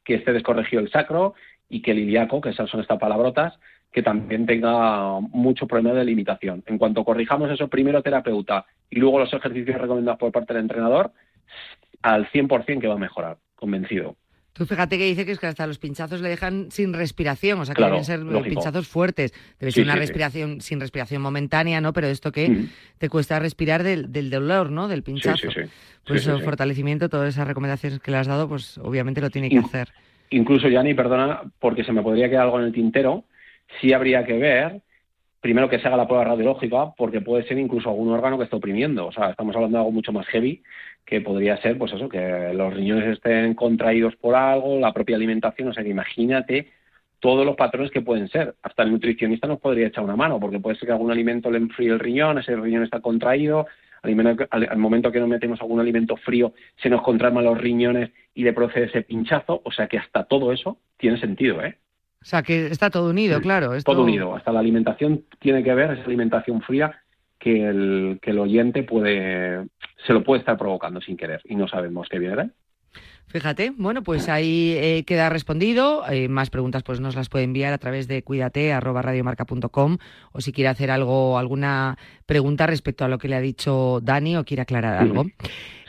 que esté descorregido el sacro y que el ilíaco, que esas son estas palabrotas, que también tenga mucho problema de limitación. En cuanto corrijamos eso, primero terapeuta y luego los ejercicios recomendados por parte del entrenador, al 100% que va a mejorar, convencido. Tú fíjate que dice que es que hasta los pinchazos le dejan sin respiración, o sea que deben ser pinchazos fuertes. Debe ser una respiración sin respiración momentánea, ¿no? Pero esto que te cuesta respirar del, del, dolor, ¿no? Del pinchazo. Pues el fortalecimiento, todas esas recomendaciones que le has dado, pues obviamente lo tiene que hacer. Incluso, Yanni, perdona, porque se me podría quedar algo en el tintero, sí habría que ver, primero que se haga la prueba radiológica, porque puede ser incluso algún órgano que esté oprimiendo. O sea, estamos hablando de algo mucho más heavy, que podría ser, pues eso, que los riñones estén contraídos por algo, la propia alimentación. O sea, que imagínate todos los patrones que pueden ser. Hasta el nutricionista nos podría echar una mano, porque puede ser que algún alimento le enfríe el riñón, ese riñón está contraído, al, momento que nos metemos algún alimento frío se nos contraen los riñones y le procede ese pinchazo, o sea que hasta todo eso tiene sentido, ¿eh? O sea, que está todo unido, claro. Todo unido. Hasta la alimentación tiene que ver, esa alimentación fría que el, que el oyente puede, se lo puede estar provocando sin querer y no sabemos qué viene Fíjate, bueno, pues ahí eh, queda respondido. Eh, más preguntas pues nos las puede enviar a través de cuídate@radiomarca.com o si quiere hacer algo, alguna pregunta respecto a lo que le ha dicho Dani o quiere aclarar algo.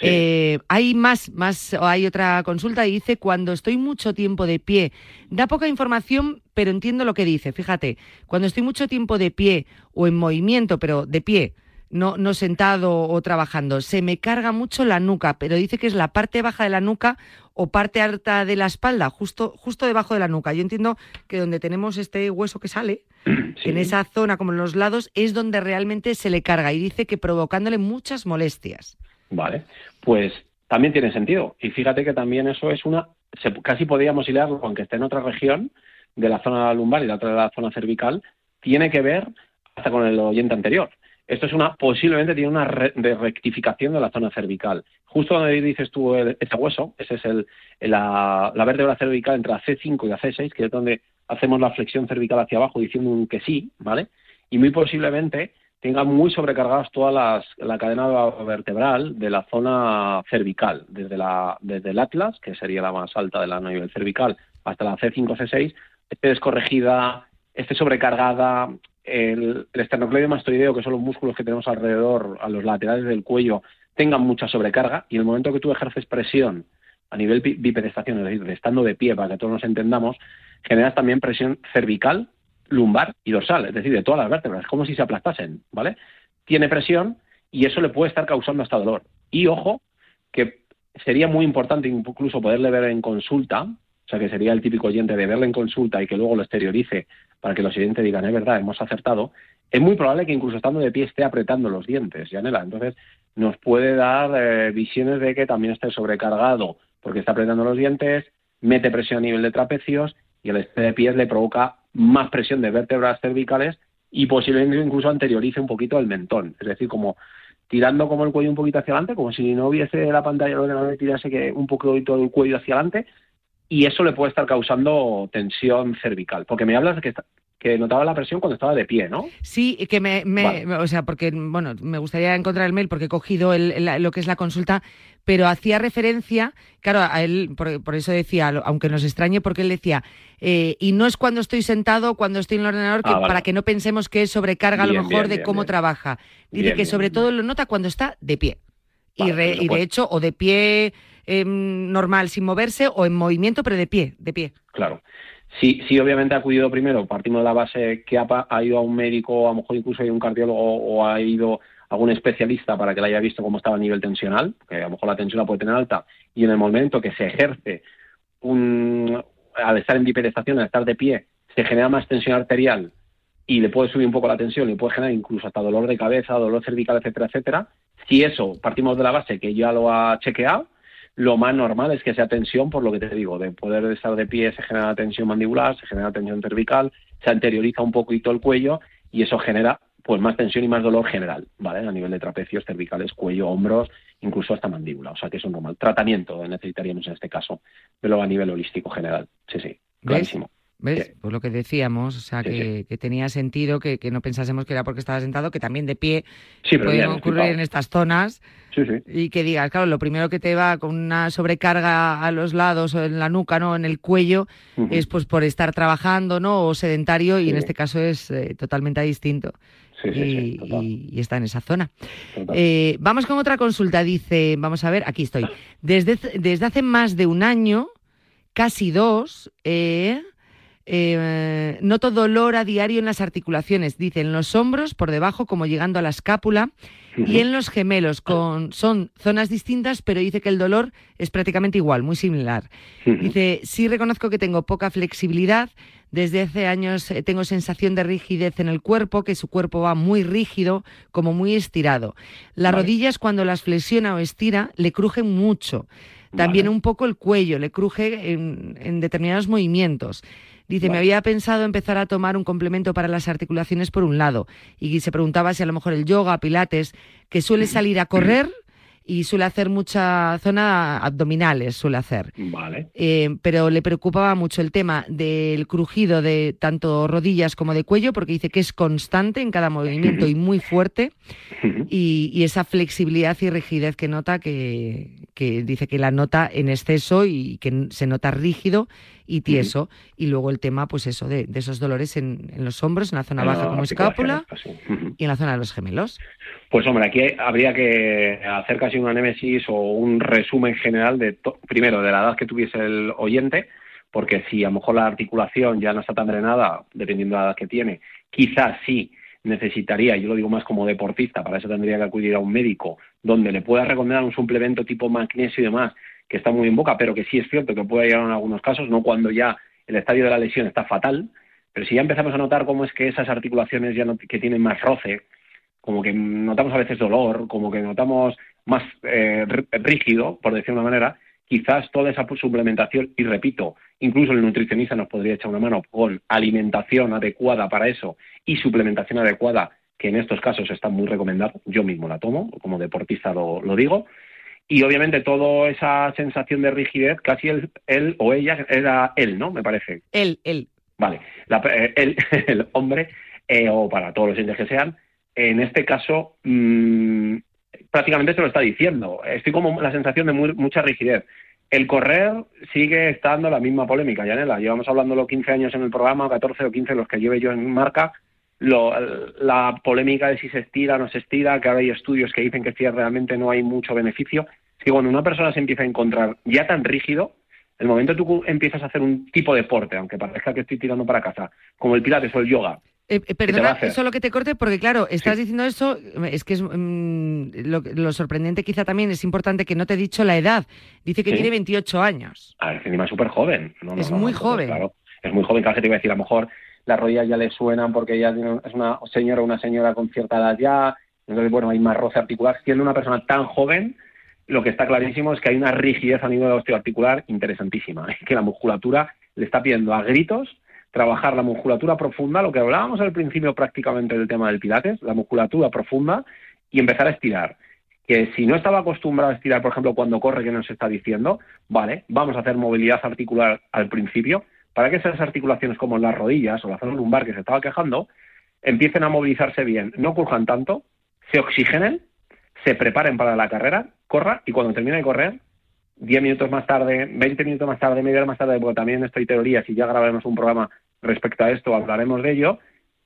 Eh, hay más, más, hay otra consulta y dice cuando estoy mucho tiempo de pie, da poca información, pero entiendo lo que dice. Fíjate, cuando estoy mucho tiempo de pie o en movimiento, pero de pie no, no sentado o trabajando. Se me carga mucho la nuca, pero dice que es la parte baja de la nuca o parte alta de la espalda, justo, justo debajo de la nuca. Yo entiendo que donde tenemos este hueso que sale, en esa zona como en los lados, es donde realmente se le carga y dice que provocándole muchas molestias. Vale, pues también tiene sentido. Y fíjate que también eso es una, casi podríamos hilarlo, aunque esté en otra región de la zona lumbar y la otra de la zona cervical, tiene que ver hasta con el oyente anterior. Esto es una, posiblemente tiene una de rectificación de la zona cervical. Justo donde dices tú el, ese hueso, ese es el, la, vértebra cervical entre la C5 y la C6, que es donde hacemos la flexión cervical hacia abajo diciendo un que sí, ¿vale? Y muy posiblemente tenga muy sobrecargadas toda las, la cadena vertebral de la zona cervical, desde, la, desde el atlas, que sería la más alta de la nivel cervical, hasta la C5, C6, esté descorregida, esté sobrecargada, el, el que son los músculos que tenemos alrededor, a los laterales del cuello, tengan mucha sobrecarga y en el momento que tú ejerces presión a nivel bipedestación, es decir, estando de pie para que todos nos entendamos, generas también presión cervical, lumbar y dorsal, es decir, de todas las vértebras, como si se aplastasen, ¿vale? Tiene presión y eso le puede estar causando hasta dolor. Y ojo, que sería muy importante incluso poderle ver en consulta, o sea, que sería el típico oyente de verle en consulta y que luego lo exteriorice para que los oyentes digan, es verdad, hemos acertado, es muy probable que incluso estando de pie esté apretando los dientes, Yanela. Entonces, nos puede dar eh, visiones de que también esté sobrecargado porque está apretando los dientes, mete presión a nivel de trapecios y el esté de pies le provoca más presión de vértebras cervicales y posiblemente incluso anteriorice un poquito el mentón. Es decir, como tirando como el cuello un poquito hacia adelante, como si no hubiese la pantalla de tirase que un poquito el cuello hacia adelante, y eso le puede estar causando tensión cervical. Porque me hablas de que, que notaba la presión cuando estaba de pie, ¿no? Sí, que me, o sea, porque, bueno, me gustaría encontrar el mail porque he cogido lo que es la consulta, pero hacía referencia, claro, a él, por, eso decía, aunque nos extrañe, porque él decía, eh, y no es cuando estoy sentado, cuando estoy en el ordenador, que, ah, para que no pensemos que es sobrecarga a lo mejor de cómo trabaja. Dice que sobre todo lo nota cuando está de pie. y, pues y de hecho, o de pie Em, normal, sin moverse, o en movimiento, pero de pie, de pie. Claro. Sí, sí, obviamente ha acudido primero, partimos de la base que ha, ido a un médico, a lo mejor incluso ha ido un cardiólogo o ha ido a un especialista para que le haya visto cómo estaba a nivel tensional, que a lo mejor la tensión la puede tener alta, y en el momento que se ejerce un, al estar en bipedestación, al estar de pie, se genera más tensión arterial y le puede subir un poco la tensión y puede generar incluso hasta dolor de cabeza, dolor cervical, etcétera, etcétera. Si eso partimos de la base que ya lo ha chequeado, lo más normal es que sea tensión, por lo que te digo, de poder estar de pie se genera tensión mandibular, se genera tensión cervical, se anterioriza un poquito el cuello y eso genera pues más tensión y más dolor general, ¿vale? A nivel de trapecios, cervicales, cuello, hombros, incluso hasta mandíbula. O sea que es un normal. Tratamiento necesitaríamos en este caso, pero a nivel holístico general. Sí, sí, clarísimo. ¿Ves? Pues lo que decíamos, o sea, que, tenía sentido que, no pensásemos que era porque estaba sentado, que también de pie sí, pueden ocurrir en estas zonas. Y que digas, claro, lo primero que te va con una sobrecarga a los lados o en la nuca, ¿no? En el cuello, es pues por estar trabajando, ¿no? O sedentario, y en este caso es eh, totalmente distinto. y, y, está en esa zona. Eh, vamos con otra consulta. Dice, vamos a ver, aquí estoy. Desde, desde hace más de un año, casi dos, eh, eh, noto dolor a diario en las articulaciones, dice, en los hombros, por debajo, como llegando a la escápula, y en los gemelos, con, son zonas distintas, pero dice que el dolor es prácticamente igual, muy similar. Dice, sí reconozco que tengo poca flexibilidad, desde hace años eh, tengo sensación de rigidez en el cuerpo, que su cuerpo va muy rígido, como muy estirado. Las rodillas, cuando las flexiona o estira, le crujen mucho. También un poco el cuello, le cruje en determinados movimientos. Dice, me había pensado empezar a tomar un complemento para las articulaciones por un lado. Y se preguntaba si a lo mejor el yoga, pilates, que suele salir a correr y suele hacer mucha zona abdominales, suele hacer. Vale. Eh, pero le preocupaba mucho el tema del crujido de tanto rodillas como de cuello, porque dice que es constante en cada movimiento y muy fuerte, y, esa flexibilidad y rigidez que nota, que, que, dice que la nota en exceso y que se nota rígido y tieso. Y luego el tema, pues eso, de, esos dolores en, los hombros, en la zona baja como escápula y en la zona de los gemelos. Pues hombre, aquí habría que hacer casi una némesis o un resumen general de, primero, de la edad que tuviese el oyente, porque si a lo mejor la articulación ya no está tan drenada, dependiendo de la edad que tiene, quizás sí necesitaría, yo lo digo más como deportista, para eso tendría que acudir a un médico donde le pueda recomendar un suplemento tipo magnesio y demás, que está muy en boca, pero que sí es cierto que puede llegar en algunos casos, no cuando ya el estadio de la lesión está fatal, pero si ya empezamos a notar cómo es que esas articulaciones ya no, que tienen más roce, como que notamos a veces dolor, como que notamos más eh, rígido, por decir una manera, quizás toda esa suplementación, y repito, incluso el nutricionista nos podría echar una mano con alimentación adecuada para eso y suplementación adecuada, que en estos casos está muy recomendado, yo mismo la tomo, como deportista lo, lo digo, y obviamente toda esa sensación de rigidez, casi él, él o ella, era él, ¿no? Me parece. Él, él. Vale, eh, él, el hombre, eh, o para todos los entes que sean, en este caso mmm, prácticamente se lo está diciendo. Estoy como la sensación de mucha rigidez. El correr sigue estando la misma polémica, Yanela. Llevamos hablándolo 15 años en el programa, 14 o 15 los que lleve yo en marca. La polémica de si se estira o no se estira, que ahora hay estudios que dicen que si realmente no hay mucho beneficio. Es que cuando una persona se empieza a encontrar ya tan rígido, el momento que tú empiezas a hacer un tipo de deporte, aunque parezca que estoy tirando para casa, como el pilates o el yoga, eh, eh, perdona, solo que te corte, porque claro, estás diciendo eso, es que es mm, lo, sorprendente quizá también es importante que no te he dicho la edad. Dice que tiene 28 años. Ah, es encima súper joven. es muy joven. Claro, es muy joven, casi te iba a decir, a lo mejor las rodillas ya le suenan porque ya es una señora una señora con cierta edad ya, entonces bueno, hay más roce articular. Siendo una persona tan joven, lo que está clarísimo es que hay una rigidez a nivel osteoarticular interesantísima, que la musculatura le está pidiendo a gritos trabajar la musculatura profunda, lo que hablábamos al principio prácticamente del tema del pilates, la musculatura profunda y empezar a estirar. Que si no estaba acostumbrado a estirar, por ejemplo, cuando corre, que nos está diciendo, vale, vamos a hacer movilidad articular al principio, para que esas articulaciones como las rodillas o la zona lumbar que se estaba quejando, empiecen a movilizarse bien, no curjan tanto, se oxigenen, se preparen para la carrera, corra y cuando termine de correr, 10 minutos más tarde, 20 minutos más tarde, media hora más tarde, porque también estoy teoría, si ya grabaremos un programa respecto a esto, hablaremos de ello,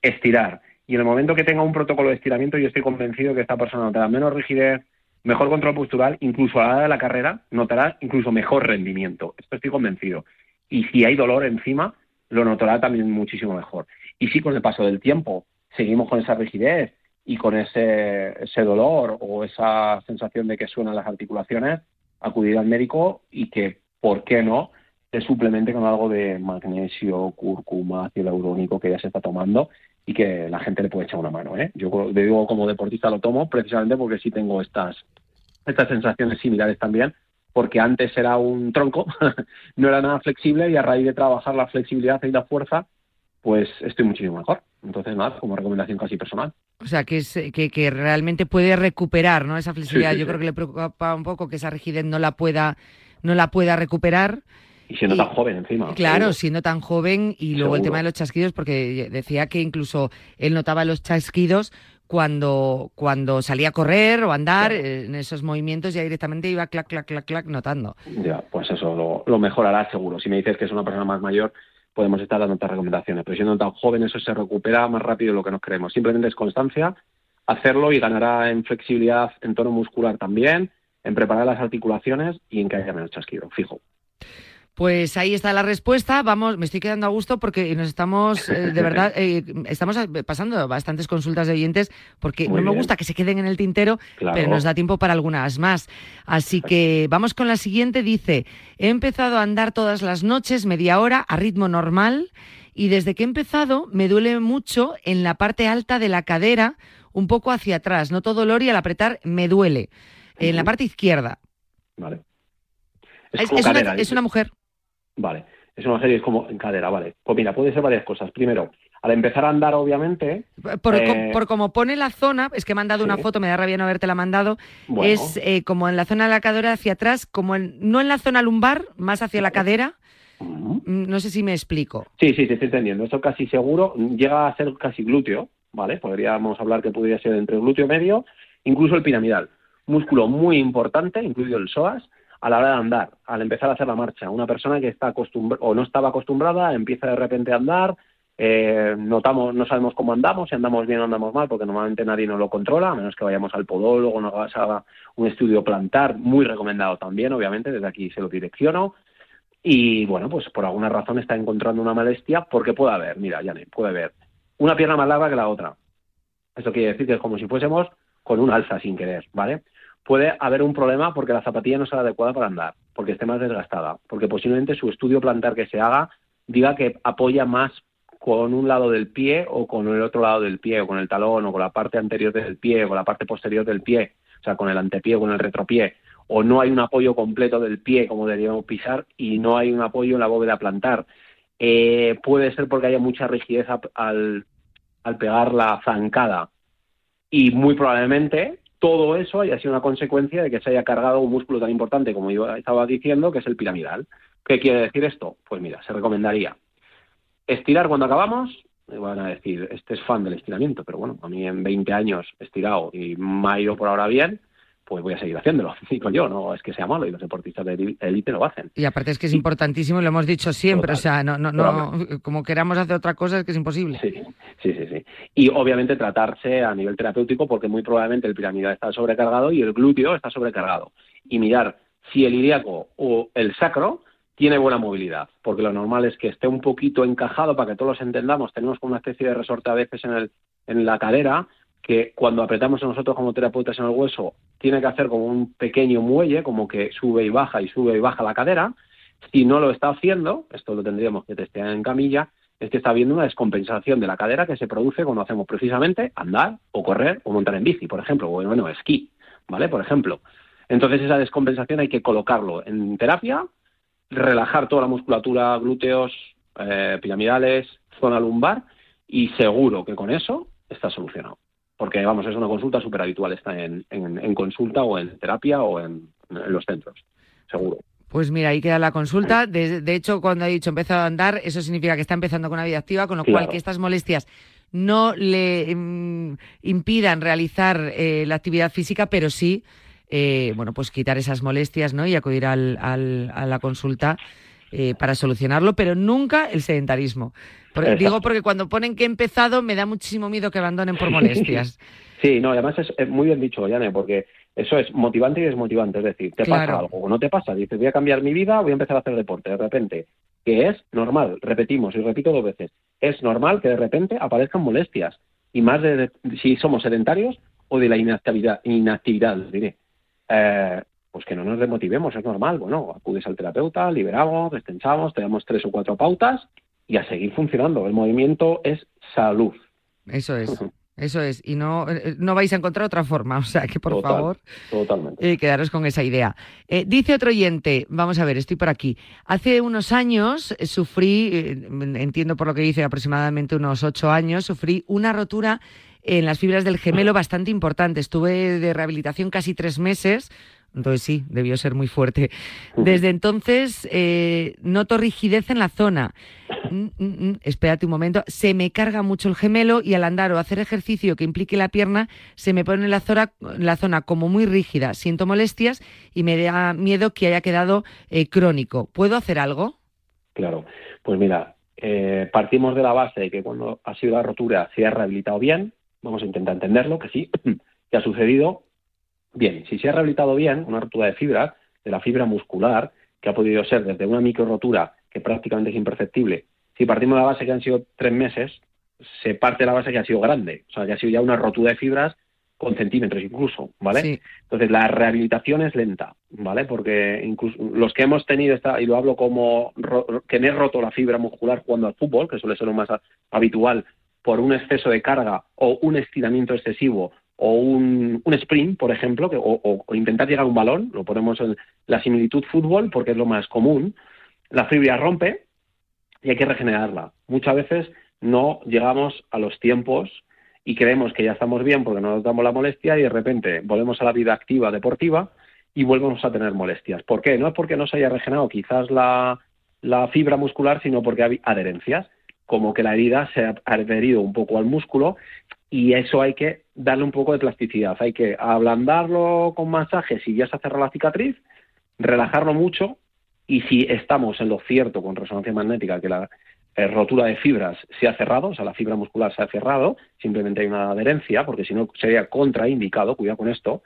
estirar. Y en el momento que tenga un protocolo de estiramiento, yo estoy convencido que esta persona notará menos rigidez, mejor control postural, incluso a la hora de la carrera notará incluso mejor rendimiento. Esto estoy convencido. Y si hay dolor encima, lo notará también muchísimo mejor. Y si con el paso del tiempo seguimos con esa rigidez y con ese, ese dolor o esa sensación de que suenan las articulaciones, acudir al médico y que, ¿por qué no?, se suplemente con algo de magnesio, cúrcuma, ácido hialurónico que ya se está tomando y que la gente le puede echar una mano. ¿eh? Yo digo como deportista lo tomo precisamente porque sí tengo estas, estas sensaciones similares también, porque antes era un tronco, no era nada flexible y a raíz de trabajar la flexibilidad y la fuerza, pues estoy muchísimo mejor. Entonces, nada, como recomendación casi personal. O sea, que, es, que, que realmente puede recuperar ¿no? esa flexibilidad. Yo creo que le preocupa un poco que esa rigidez no la pueda, no la pueda recuperar Y siendo tan joven encima. Claro, siendo tan joven y luego el tema de los chasquidos, porque decía que incluso él notaba los chasquidos cuando, cuando salía a correr o andar, en esos movimientos ya directamente iba clac, clac, clac, clac, notando. Ya, pues eso lo, lo mejorará seguro. Si me dices que es una persona más mayor, podemos estar dando otras recomendaciones. Pero siendo tan joven, eso se recupera más rápido de lo que nos creemos. Simplemente es constancia, hacerlo y ganará en flexibilidad en tono muscular también, en preparar las articulaciones y en que haya menos chasquido, fijo. Pues ahí está la respuesta. Vamos, me estoy quedando a gusto porque nos estamos, eh, de verdad, eh, estamos pasando bastantes consultas de oyentes porque no me gusta que se queden en el tintero, pero nos da tiempo para algunas más. Así que vamos con la siguiente. Dice, he empezado a andar todas las noches, media hora, a ritmo normal, y desde que he empezado me duele mucho en la parte alta de la cadera, un poco hacia atrás. Noto dolor y al apretar me duele. En la parte izquierda. Vale. Es, es una mujer. Vale, es una serie como en cadera, vale. Pues mira, puede ser varias cosas. Primero, al empezar a andar, obviamente. Por, eh, como pone la zona, es que me han dado una foto, me da rabia no haberte la mandado. Es eh, como en la zona de la cadera hacia atrás, como en, no en la zona lumbar, más hacia la cadera. No sé si me explico. Sí, sí, te estoy entendiendo. Esto casi seguro llega a ser casi glúteo, ¿vale? Podríamos hablar que podría ser entre glúteo medio, incluso el piramidal. Músculo muy importante, incluido el psoas, a la hora de andar, al empezar a hacer la marcha. Una persona que está acostumbrada o no estaba acostumbrada empieza de repente a andar, eh, notamos, no sabemos cómo andamos, si andamos bien o andamos mal, porque normalmente nadie nos lo controla, a menos que vayamos al podólogo, nos haga un estudio plantar, muy recomendado también, obviamente, desde aquí se lo direcciono. Y bueno, pues por alguna razón está encontrando una molestia, porque puede haber, mira, Yane, puede haber una pierna más larga que la otra. Esto quiere decir que es como si fuésemos con un alza sin querer, ¿vale? Puede haber un problema porque la zapatilla no sea adecuada para andar, porque esté más desgastada, porque posiblemente su estudio plantar que se haga diga que apoya más con un lado del pie o con el otro lado del pie, o con el talón, o con la parte anterior del pie, o con la parte posterior del pie, o sea, con el antepié o con el retropié, o no hay un apoyo completo del pie como deberíamos pisar y no hay un apoyo en la bóveda plantar. Eh, puede ser porque haya mucha rigidez al, al pegar la zancada y muy probablemente todo eso haya sido una consecuencia de que se haya cargado un músculo tan importante como yo estaba diciendo, que es el piramidal. ¿Qué quiere decir esto? Pues mira, se recomendaría estirar cuando acabamos. Me van a decir, este es fan del estiramiento, pero bueno, a mí en 20 años estirado y me ha ido por ahora bien, pues voy a seguir haciéndolo. Digo yo, no es que sea malo y los deportistas de élite lo hacen. Y aparte es que es importantísimo, lo hemos dicho siempre, o sea, no, no, no, como queramos hacer otra cosa es que es imposible. Sí, sí, sí, sí. Y obviamente tratarse a nivel terapéutico porque muy probablemente el piramidal está sobrecargado y el glúteo está sobrecargado. Y mirar si el ilíaco o el sacro tiene buena movilidad, porque lo normal es que esté un poquito encajado para que todos los entendamos. Tenemos como una especie de resorte a veces en, el, en la cadera que cuando apretamos nosotros como terapeutas en el hueso, tiene que hacer como un pequeño muelle, como que sube y baja y sube y baja la cadera. Si no lo está haciendo, esto lo tendríamos que testear en camilla, es que está habiendo una descompensación de la cadera que se produce cuando hacemos precisamente andar o correr o montar en bici, por ejemplo, o bueno, esquí, ¿vale? Por ejemplo. Entonces esa descompensación hay que colocarlo en terapia, relajar toda la musculatura, glúteos, eh, piramidales, zona lumbar y seguro que con eso está solucionado porque vamos, es una consulta súper habitual, está en, consulta o en terapia o en, los centros, seguro. Pues mira, ahí queda la consulta. De, hecho, cuando ha dicho empezado a andar, eso significa que está empezando con una vida activa, con lo cual que estas molestias no le mm, impidan realizar eh, la actividad física, pero sí, eh, bueno, pues quitar esas molestias, ¿no? Y acudir al, a la consulta eh, para solucionarlo, pero nunca el sedentarismo. digo porque cuando ponen que he empezado me da muchísimo miedo que abandonen por molestias. Sí, no, además es, muy bien dicho, Yane, porque eso es motivante y desmotivante. Es decir, te pasa algo o no te pasa. Dices, voy a cambiar mi vida, voy a empezar a hacer deporte. De repente, que es normal, repetimos y repito dos veces, es normal que de repente aparezcan molestias. Y más de, si somos sedentarios o de la inactividad, inactividad diré. Eh, pues que no nos demotivemos, es normal. Bueno, acudes al terapeuta, liberamos, destensamos, te damos tres o cuatro pautas y a seguir funcionando. El movimiento es salud. Eso es. Eso es, y no, eh, no vais a encontrar otra forma, o sea que por favor totalmente. Eh, quedaros con esa idea. Eh, dice otro oyente, vamos a ver, estoy por aquí. Hace unos años sufrí, entiendo por lo que dice aproximadamente unos ocho años, sufrí una rotura en las fibras del gemelo bastante importante. Estuve de rehabilitación casi tres meses, Entonces sí, debió ser muy fuerte. Desde entonces eh, noto rigidez en la zona. Mm, mm, mm, espérate un momento. Se me carga mucho el gemelo y al andar o hacer ejercicio que implique la pierna, se me pone la zona, la zona como muy rígida. Siento molestias y me da miedo que haya quedado eh, crónico. ¿Puedo hacer algo? Claro. Pues mira, eh, partimos de la base de que cuando ha sido la rotura se ha rehabilitado bien. Vamos a intentar entenderlo, que sí, que ha sucedido Bien, si se ha rehabilitado bien una rotura de fibra, de la fibra muscular, que ha podido ser desde una micro rotura que prácticamente es imperceptible, si partimos de la base que han sido tres meses, se parte de la base que ha sido grande, o sea, que ha sido ya una rotura de fibras con centímetros incluso, ¿vale? Entonces la rehabilitación es lenta, ¿vale? Porque incluso los que hemos tenido esta, y lo hablo como que me he roto la fibra muscular jugando al fútbol, que suele ser lo más habitual, por un exceso de carga o un estiramiento excesivo o un, sprint, por ejemplo, o, intentar llegar a un balón, lo ponemos en la similitud fútbol porque es lo más común, la fibra rompe y hay que regenerarla. Muchas veces no llegamos a los tiempos y creemos que ya estamos bien porque no nos damos la molestia y de repente volvemos a la vida activa deportiva y volvemos a tener molestias. ¿Por qué? No es porque no se haya regenerado quizás la, la fibra muscular, sino porque hay adherencias, como que la herida se ha adherido un poco al músculo y eso hay que darle un poco de plasticidad. Hay que ablandarlo con masaje si ya se ha cerrado la cicatriz, relajarlo mucho y si estamos en lo cierto con resonancia magnética que la eh, rotura de fibras se ha cerrado, o sea, la fibra muscular se ha cerrado, simplemente hay una adherencia, porque si no sería contraindicado, cuidado con esto,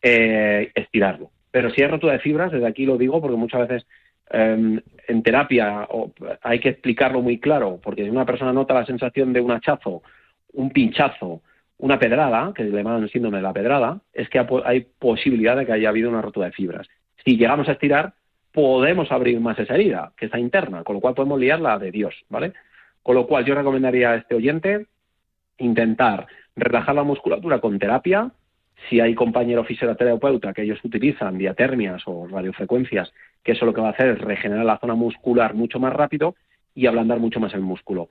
eh, estirarlo. Pero si hay rotura de fibras, desde aquí lo digo porque muchas veces em, en terapia hay que explicarlo muy claro, porque si una persona nota la sensación de un hachazo un pinchazo, una pedrada, que le llaman síndrome de la pedrada, es que hay posibilidad de que haya habido una rotura de fibras. Si llegamos a estirar, podemos abrir más esa herida, que está interna, con lo cual podemos liarla de Dios, ¿vale? Con lo cual yo recomendaría a este oyente intentar relajar la musculatura con terapia, si hay compañero fisioterapeuta que ellos utilizan diatermias o radiofrecuencias, que eso lo que va a hacer es regenerar la zona muscular mucho más rápido y ablandar mucho más el músculo.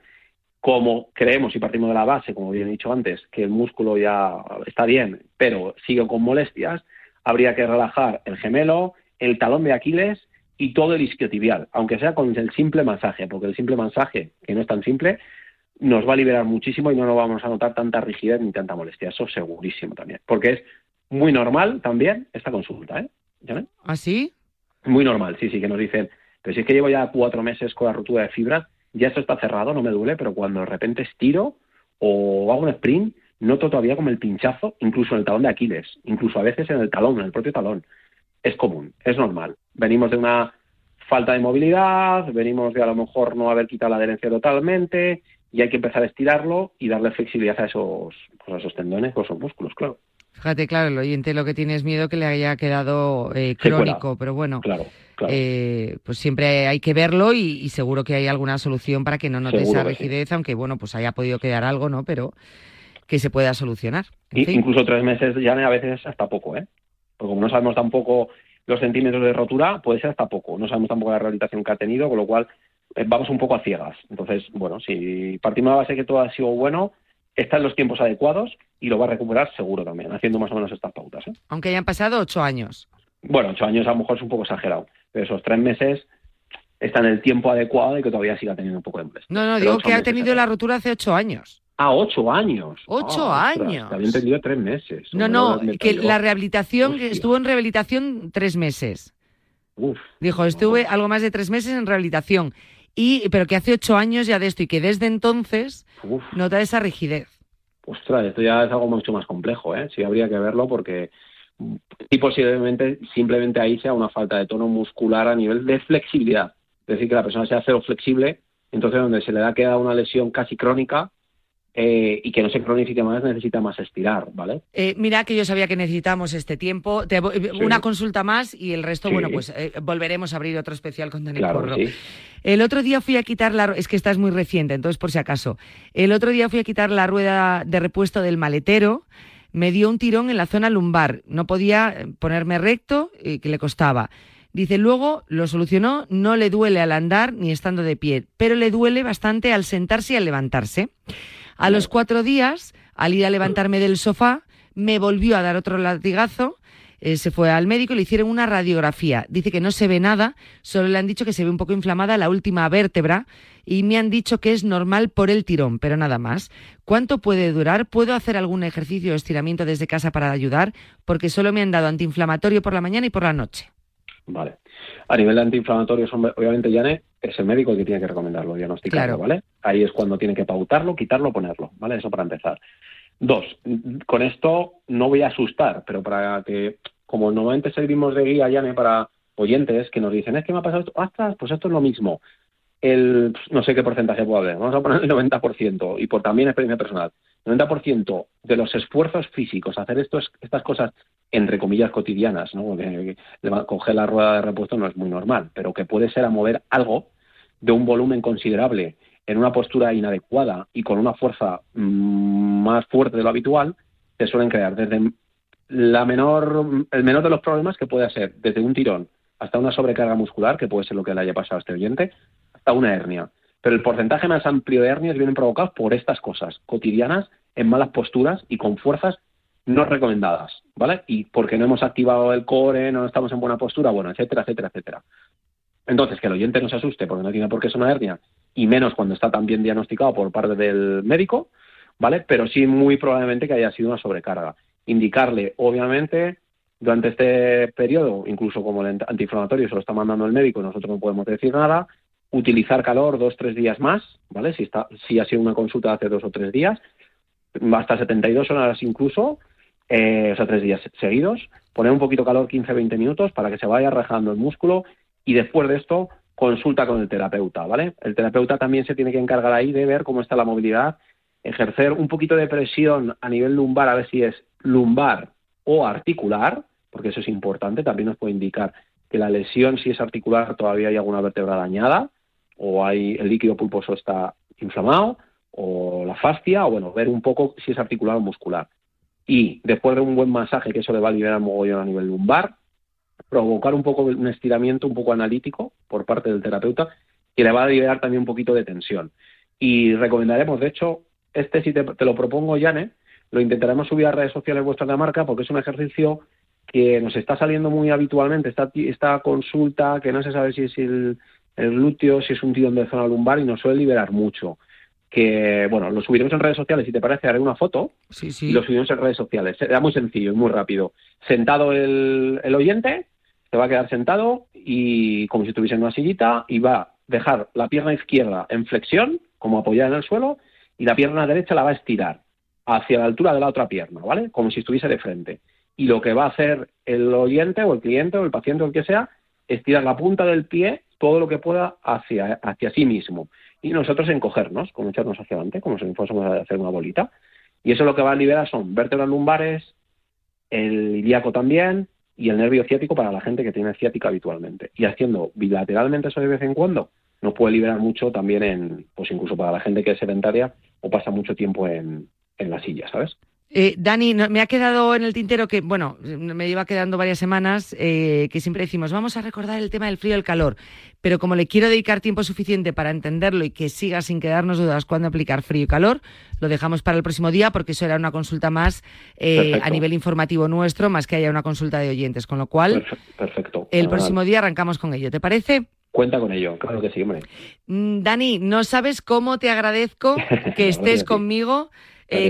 Como creemos y partimos de la base, como bien he dicho antes, que el músculo ya está bien, pero sigue con molestias, habría que relajar el gemelo, el talón de Aquiles y todo el isquiotibial, aunque sea con el simple masaje, porque el simple masaje, que no es tan simple, nos va a liberar muchísimo y no nos vamos a notar tanta rigidez ni tanta molestia. Eso segurísimo también, porque es muy normal también esta consulta, ¿eh? ¿Ah, sí? Muy normal, sí, sí, que nos dicen, pero si es que llevo ya cuatro meses con la ruptura de fibras, ya esto está cerrado, no me duele, pero cuando de repente estiro o hago un sprint, noto todavía como el pinchazo, incluso en el talón de Aquiles, incluso a veces en el talón, en el propio talón. Es común, es normal. Venimos de una falta de movilidad, venimos de a lo mejor no haber quitado la adherencia totalmente y hay que empezar a estirarlo y darle flexibilidad a esos, pues a esos tendones o esos músculos, claro. Fíjate, claro, el oyente lo que tiene es miedo que le haya quedado eh, crónico, pero bueno, claro, Eh, pues siempre hay que verlo y, seguro que hay alguna solución para que no note esa rigidez, aunque bueno, pues haya podido quedar algo, ¿no? Pero que se pueda solucionar. Incluso tres meses ya a veces hasta poco, ¿eh? Porque como no sabemos tampoco los centímetros de rotura, puede ser hasta poco. No sabemos tampoco la rehabilitación que ha tenido, con lo cual vamos un poco a ciegas. Entonces, bueno, si partimos de la base que todo ha sido bueno, está en los tiempos adecuados y lo va a recuperar seguro también, haciendo más o menos estas pautas. ¿eh? Aunque hayan pasado ocho años. Bueno, ocho años a lo mejor es un poco exagerado, pero esos tres meses están en el tiempo adecuado y que todavía siga teniendo un poco de molestia. No, no, digo que ha tenido la rotura hace ocho años. Ah, ocho años. Ocho ah, años. Te había entendido tres meses. No, no, que la rehabilitación, estuvo en rehabilitación tres meses. Uf, Dijo, estuve algo más de tres meses en rehabilitación y pero que hace ocho años ya de esto y que desde entonces nota esa rigidez. Ostras, esto ya es algo mucho más complejo, ¿eh? Sí habría que verlo porque y posiblemente simplemente ahí sea una falta de tono muscular a nivel de flexibilidad. Es decir, que la persona sea cero flexible, entonces donde se le da queda una lesión casi crónica, eh, y que no se cronifique más, necesita más estirar, ¿vale? Eh, mira que yo sabía que necesitamos este tiempo. Una consulta más y el resto, bueno, pues eh, volveremos a abrir otro especial con Daniel claro, El otro día fui a quitar la... Es que esta es muy reciente, entonces por si acaso. El otro día fui a quitar la rueda de repuesto del maletero. Me dio un tirón en la zona lumbar. No podía ponerme recto y que le costaba. Dice, luego lo solucionó, no le duele al andar ni estando de pie, pero le duele bastante al sentarse y al levantarse. A los cuatro días, al ir a levantarme del sofá, me volvió a dar otro latigazo eh, se fue al médico y le hicieron una radiografía. Dice que no se ve nada, solo le han dicho que se ve un poco inflamada la última vértebra y me han dicho que es normal por el tirón, pero nada más. ¿Cuánto puede durar? ¿Puedo hacer algún ejercicio o estiramiento desde casa para ayudar? Porque solo me han dado antiinflamatorio por la mañana y por la noche. Vale. A nivel de antiinflamatorios, obviamente, Yane, es el médico el que tiene que recomendarlo, diagnosticarlo, ¿vale? Ahí es cuando tiene que pautarlo, quitarlo, ponerlo, ¿vale? Eso para empezar. Dos, con esto no voy a asustar, pero para que, como normalmente servimos de guía, Yane, para oyentes que nos dicen, es que me ha pasado esto, ¡Ostras! pues esto es lo mismo. El, no sé qué porcentaje puede haber, vamos a poner el 90%, y por también experiencia personal, el 90% de los esfuerzos físicos, hacer estos, estas cosas entre comillas cotidianas, ¿no? Coger la rueda de repuesto no es muy normal, pero que puede ser a mover algo de un volumen considerable en una postura inadecuada y con una fuerza mm, más fuerte de lo habitual, te suelen crear desde la menor, el menor de los problemas que puede ser desde un tirón hasta una sobrecarga muscular, que puede ser lo que le haya pasado a este oyente, hasta una hernia. Pero el porcentaje más amplio de hernias vienen provocados por estas cosas cotidianas, en malas posturas y con fuerzas no recomendadas, ¿vale? Y porque no hemos activado el core, no estamos en buena postura, bueno, etcétera, etcétera, etcétera. Entonces, que el oyente no se asuste porque no tiene por qué ser una hernia, y menos cuando está tan bien diagnosticado por parte del médico, ¿vale? Pero sí muy probablemente que haya sido una sobrecarga. Indicarle, obviamente, durante este periodo, incluso como el antiinflamatorio se lo está mandando el médico, nosotros no podemos decir nada, utilizar calor dos, tres días más, ¿vale? Si, está, si ha sido una consulta hace dos o tres días, hasta 72 horas incluso, eh, o sea, tres días seguidos, poner un poquito calor 15-20 minutos para que se vaya rajando el músculo y después de esto consulta con el terapeuta, ¿vale? El terapeuta también se tiene que encargar ahí de ver cómo está la movilidad, ejercer un poquito de presión a nivel lumbar, a ver si es lumbar o articular, porque eso es importante, también nos puede indicar que la lesión, si es articular, todavía hay alguna vértebra dañada, o hay el líquido pulposo está inflamado, o la fascia, o bueno, ver un poco si es articular o muscular. Y después de un buen masaje, que eso le va a liberar mogollón a nivel lumbar, provocar un poco un estiramiento un poco analítico por parte del terapeuta, que le va a liberar también un poquito de tensión. Y recomendaremos, de hecho, este si te, lo propongo, Yane, lo intentaremos subir a redes sociales vuestras de marca, porque es un ejercicio que nos está saliendo muy habitualmente, esta, esta consulta que no se sabe si es el, el glúteo, si es un tirón de zona lumbar y nos suele liberar mucho. Que, bueno, lo subiremos en redes sociales, si te parece, haré una foto sí, sí. y lo subiremos en redes sociales. Será muy sencillo y muy rápido. Sentado el, el oyente, se va a quedar sentado y como si estuviese en una sillita y va a dejar la pierna izquierda en flexión, como apoyada en el suelo, y la pierna derecha la va a estirar hacia la altura de la otra pierna, ¿vale? Como si estuviese de frente. Y lo que va a hacer el oyente o el cliente o el paciente o el que sea, estirar la punta del pie todo lo que pueda hacia, hacia sí mismo. Y nosotros encogernos, como echarnos hacia adelante, como si fuésemos a hacer una bolita. Y eso lo que va a liberar son vértebras lumbares, el ilíaco también, y el nervio ciático para la gente que tiene ciática habitualmente. Y haciendo bilateralmente eso de vez en cuando, nos puede liberar mucho también en, pues incluso para la gente que es sedentaria o pasa mucho tiempo en, en la silla, ¿sabes? Eh, Dani, me ha quedado en el tintero que, bueno, me iba quedando varias semanas, eh, que siempre decimos, vamos a recordar el tema del frío y el calor, pero como le quiero dedicar tiempo suficiente para entenderlo y que siga sin quedarnos dudas cuándo aplicar frío y calor, lo dejamos para el próximo día porque eso era una consulta más eh, a nivel informativo nuestro, más que haya una consulta de oyentes, con lo cual, perfecto. el próximo día arrancamos con ello, ¿te parece? Cuenta con ello, claro que sí, hombre. Mm, Dani, no sabes cómo te agradezco que estés conmigo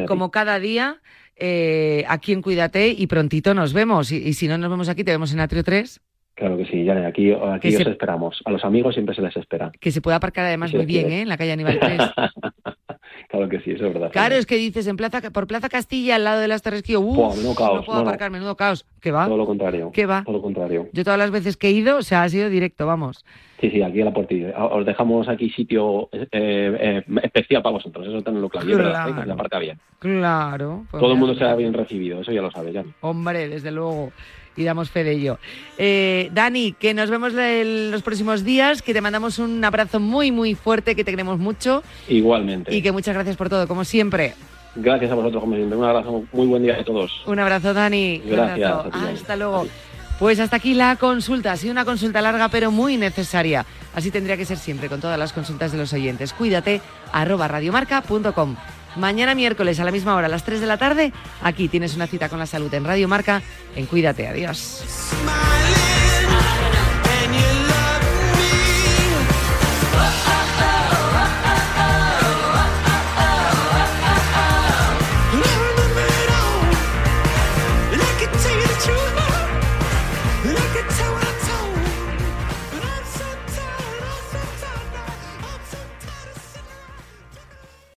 como cada día eh, aquí en Cuídate y prontito nos vemos. Y, si no nos vemos aquí, te vemos en Atrio 3. Claro que sí, ya aquí, aquí os esperamos. A los amigos siempre se les espera. Que se puede aparcar además muy bien, ¿eh? En la calle Aníbal 3. claro que sí, eso es verdad. Claro, es que dices, en plaza, por Plaza Castilla, al lado de las Torres Kío, no puedo aparcar, menudo caos. ¿Qué va? Todo lo contrario. ¿Qué va? Todo lo contrario. Yo todas las veces que he ido, o sea, ha sido directo, vamos. Sí, sí, aquí a la portilla. Os dejamos aquí sitio eh, eh, especial para vosotros, eso tenedlo claro. Claro. ¿eh? la aparca bien. Claro. Pues Todo el mundo será bien recibido, eso ya lo sabes, ya. Hombre, desde luego y damos fe de ello. Dani, que nos vemos los próximos días, que te mandamos un abrazo muy, muy fuerte, que te queremos mucho. Igualmente. Y que muchas gracias por todo, como siempre. Gracias a vosotros, como siempre. Un abrazo, muy buen día a todos. Un abrazo, Dani. Gracias. Hasta luego. Pues hasta aquí la consulta. Ha sido una consulta larga, pero muy necesaria. Así tendría que ser siempre con todas las consultas de los oyentes. Cuídate, arroba radiomarca.com. Mañana miércoles a la misma hora, las 3 de la tarde, aquí tienes una cita con la salud en Radio Marca. En Cuídate. Adiós.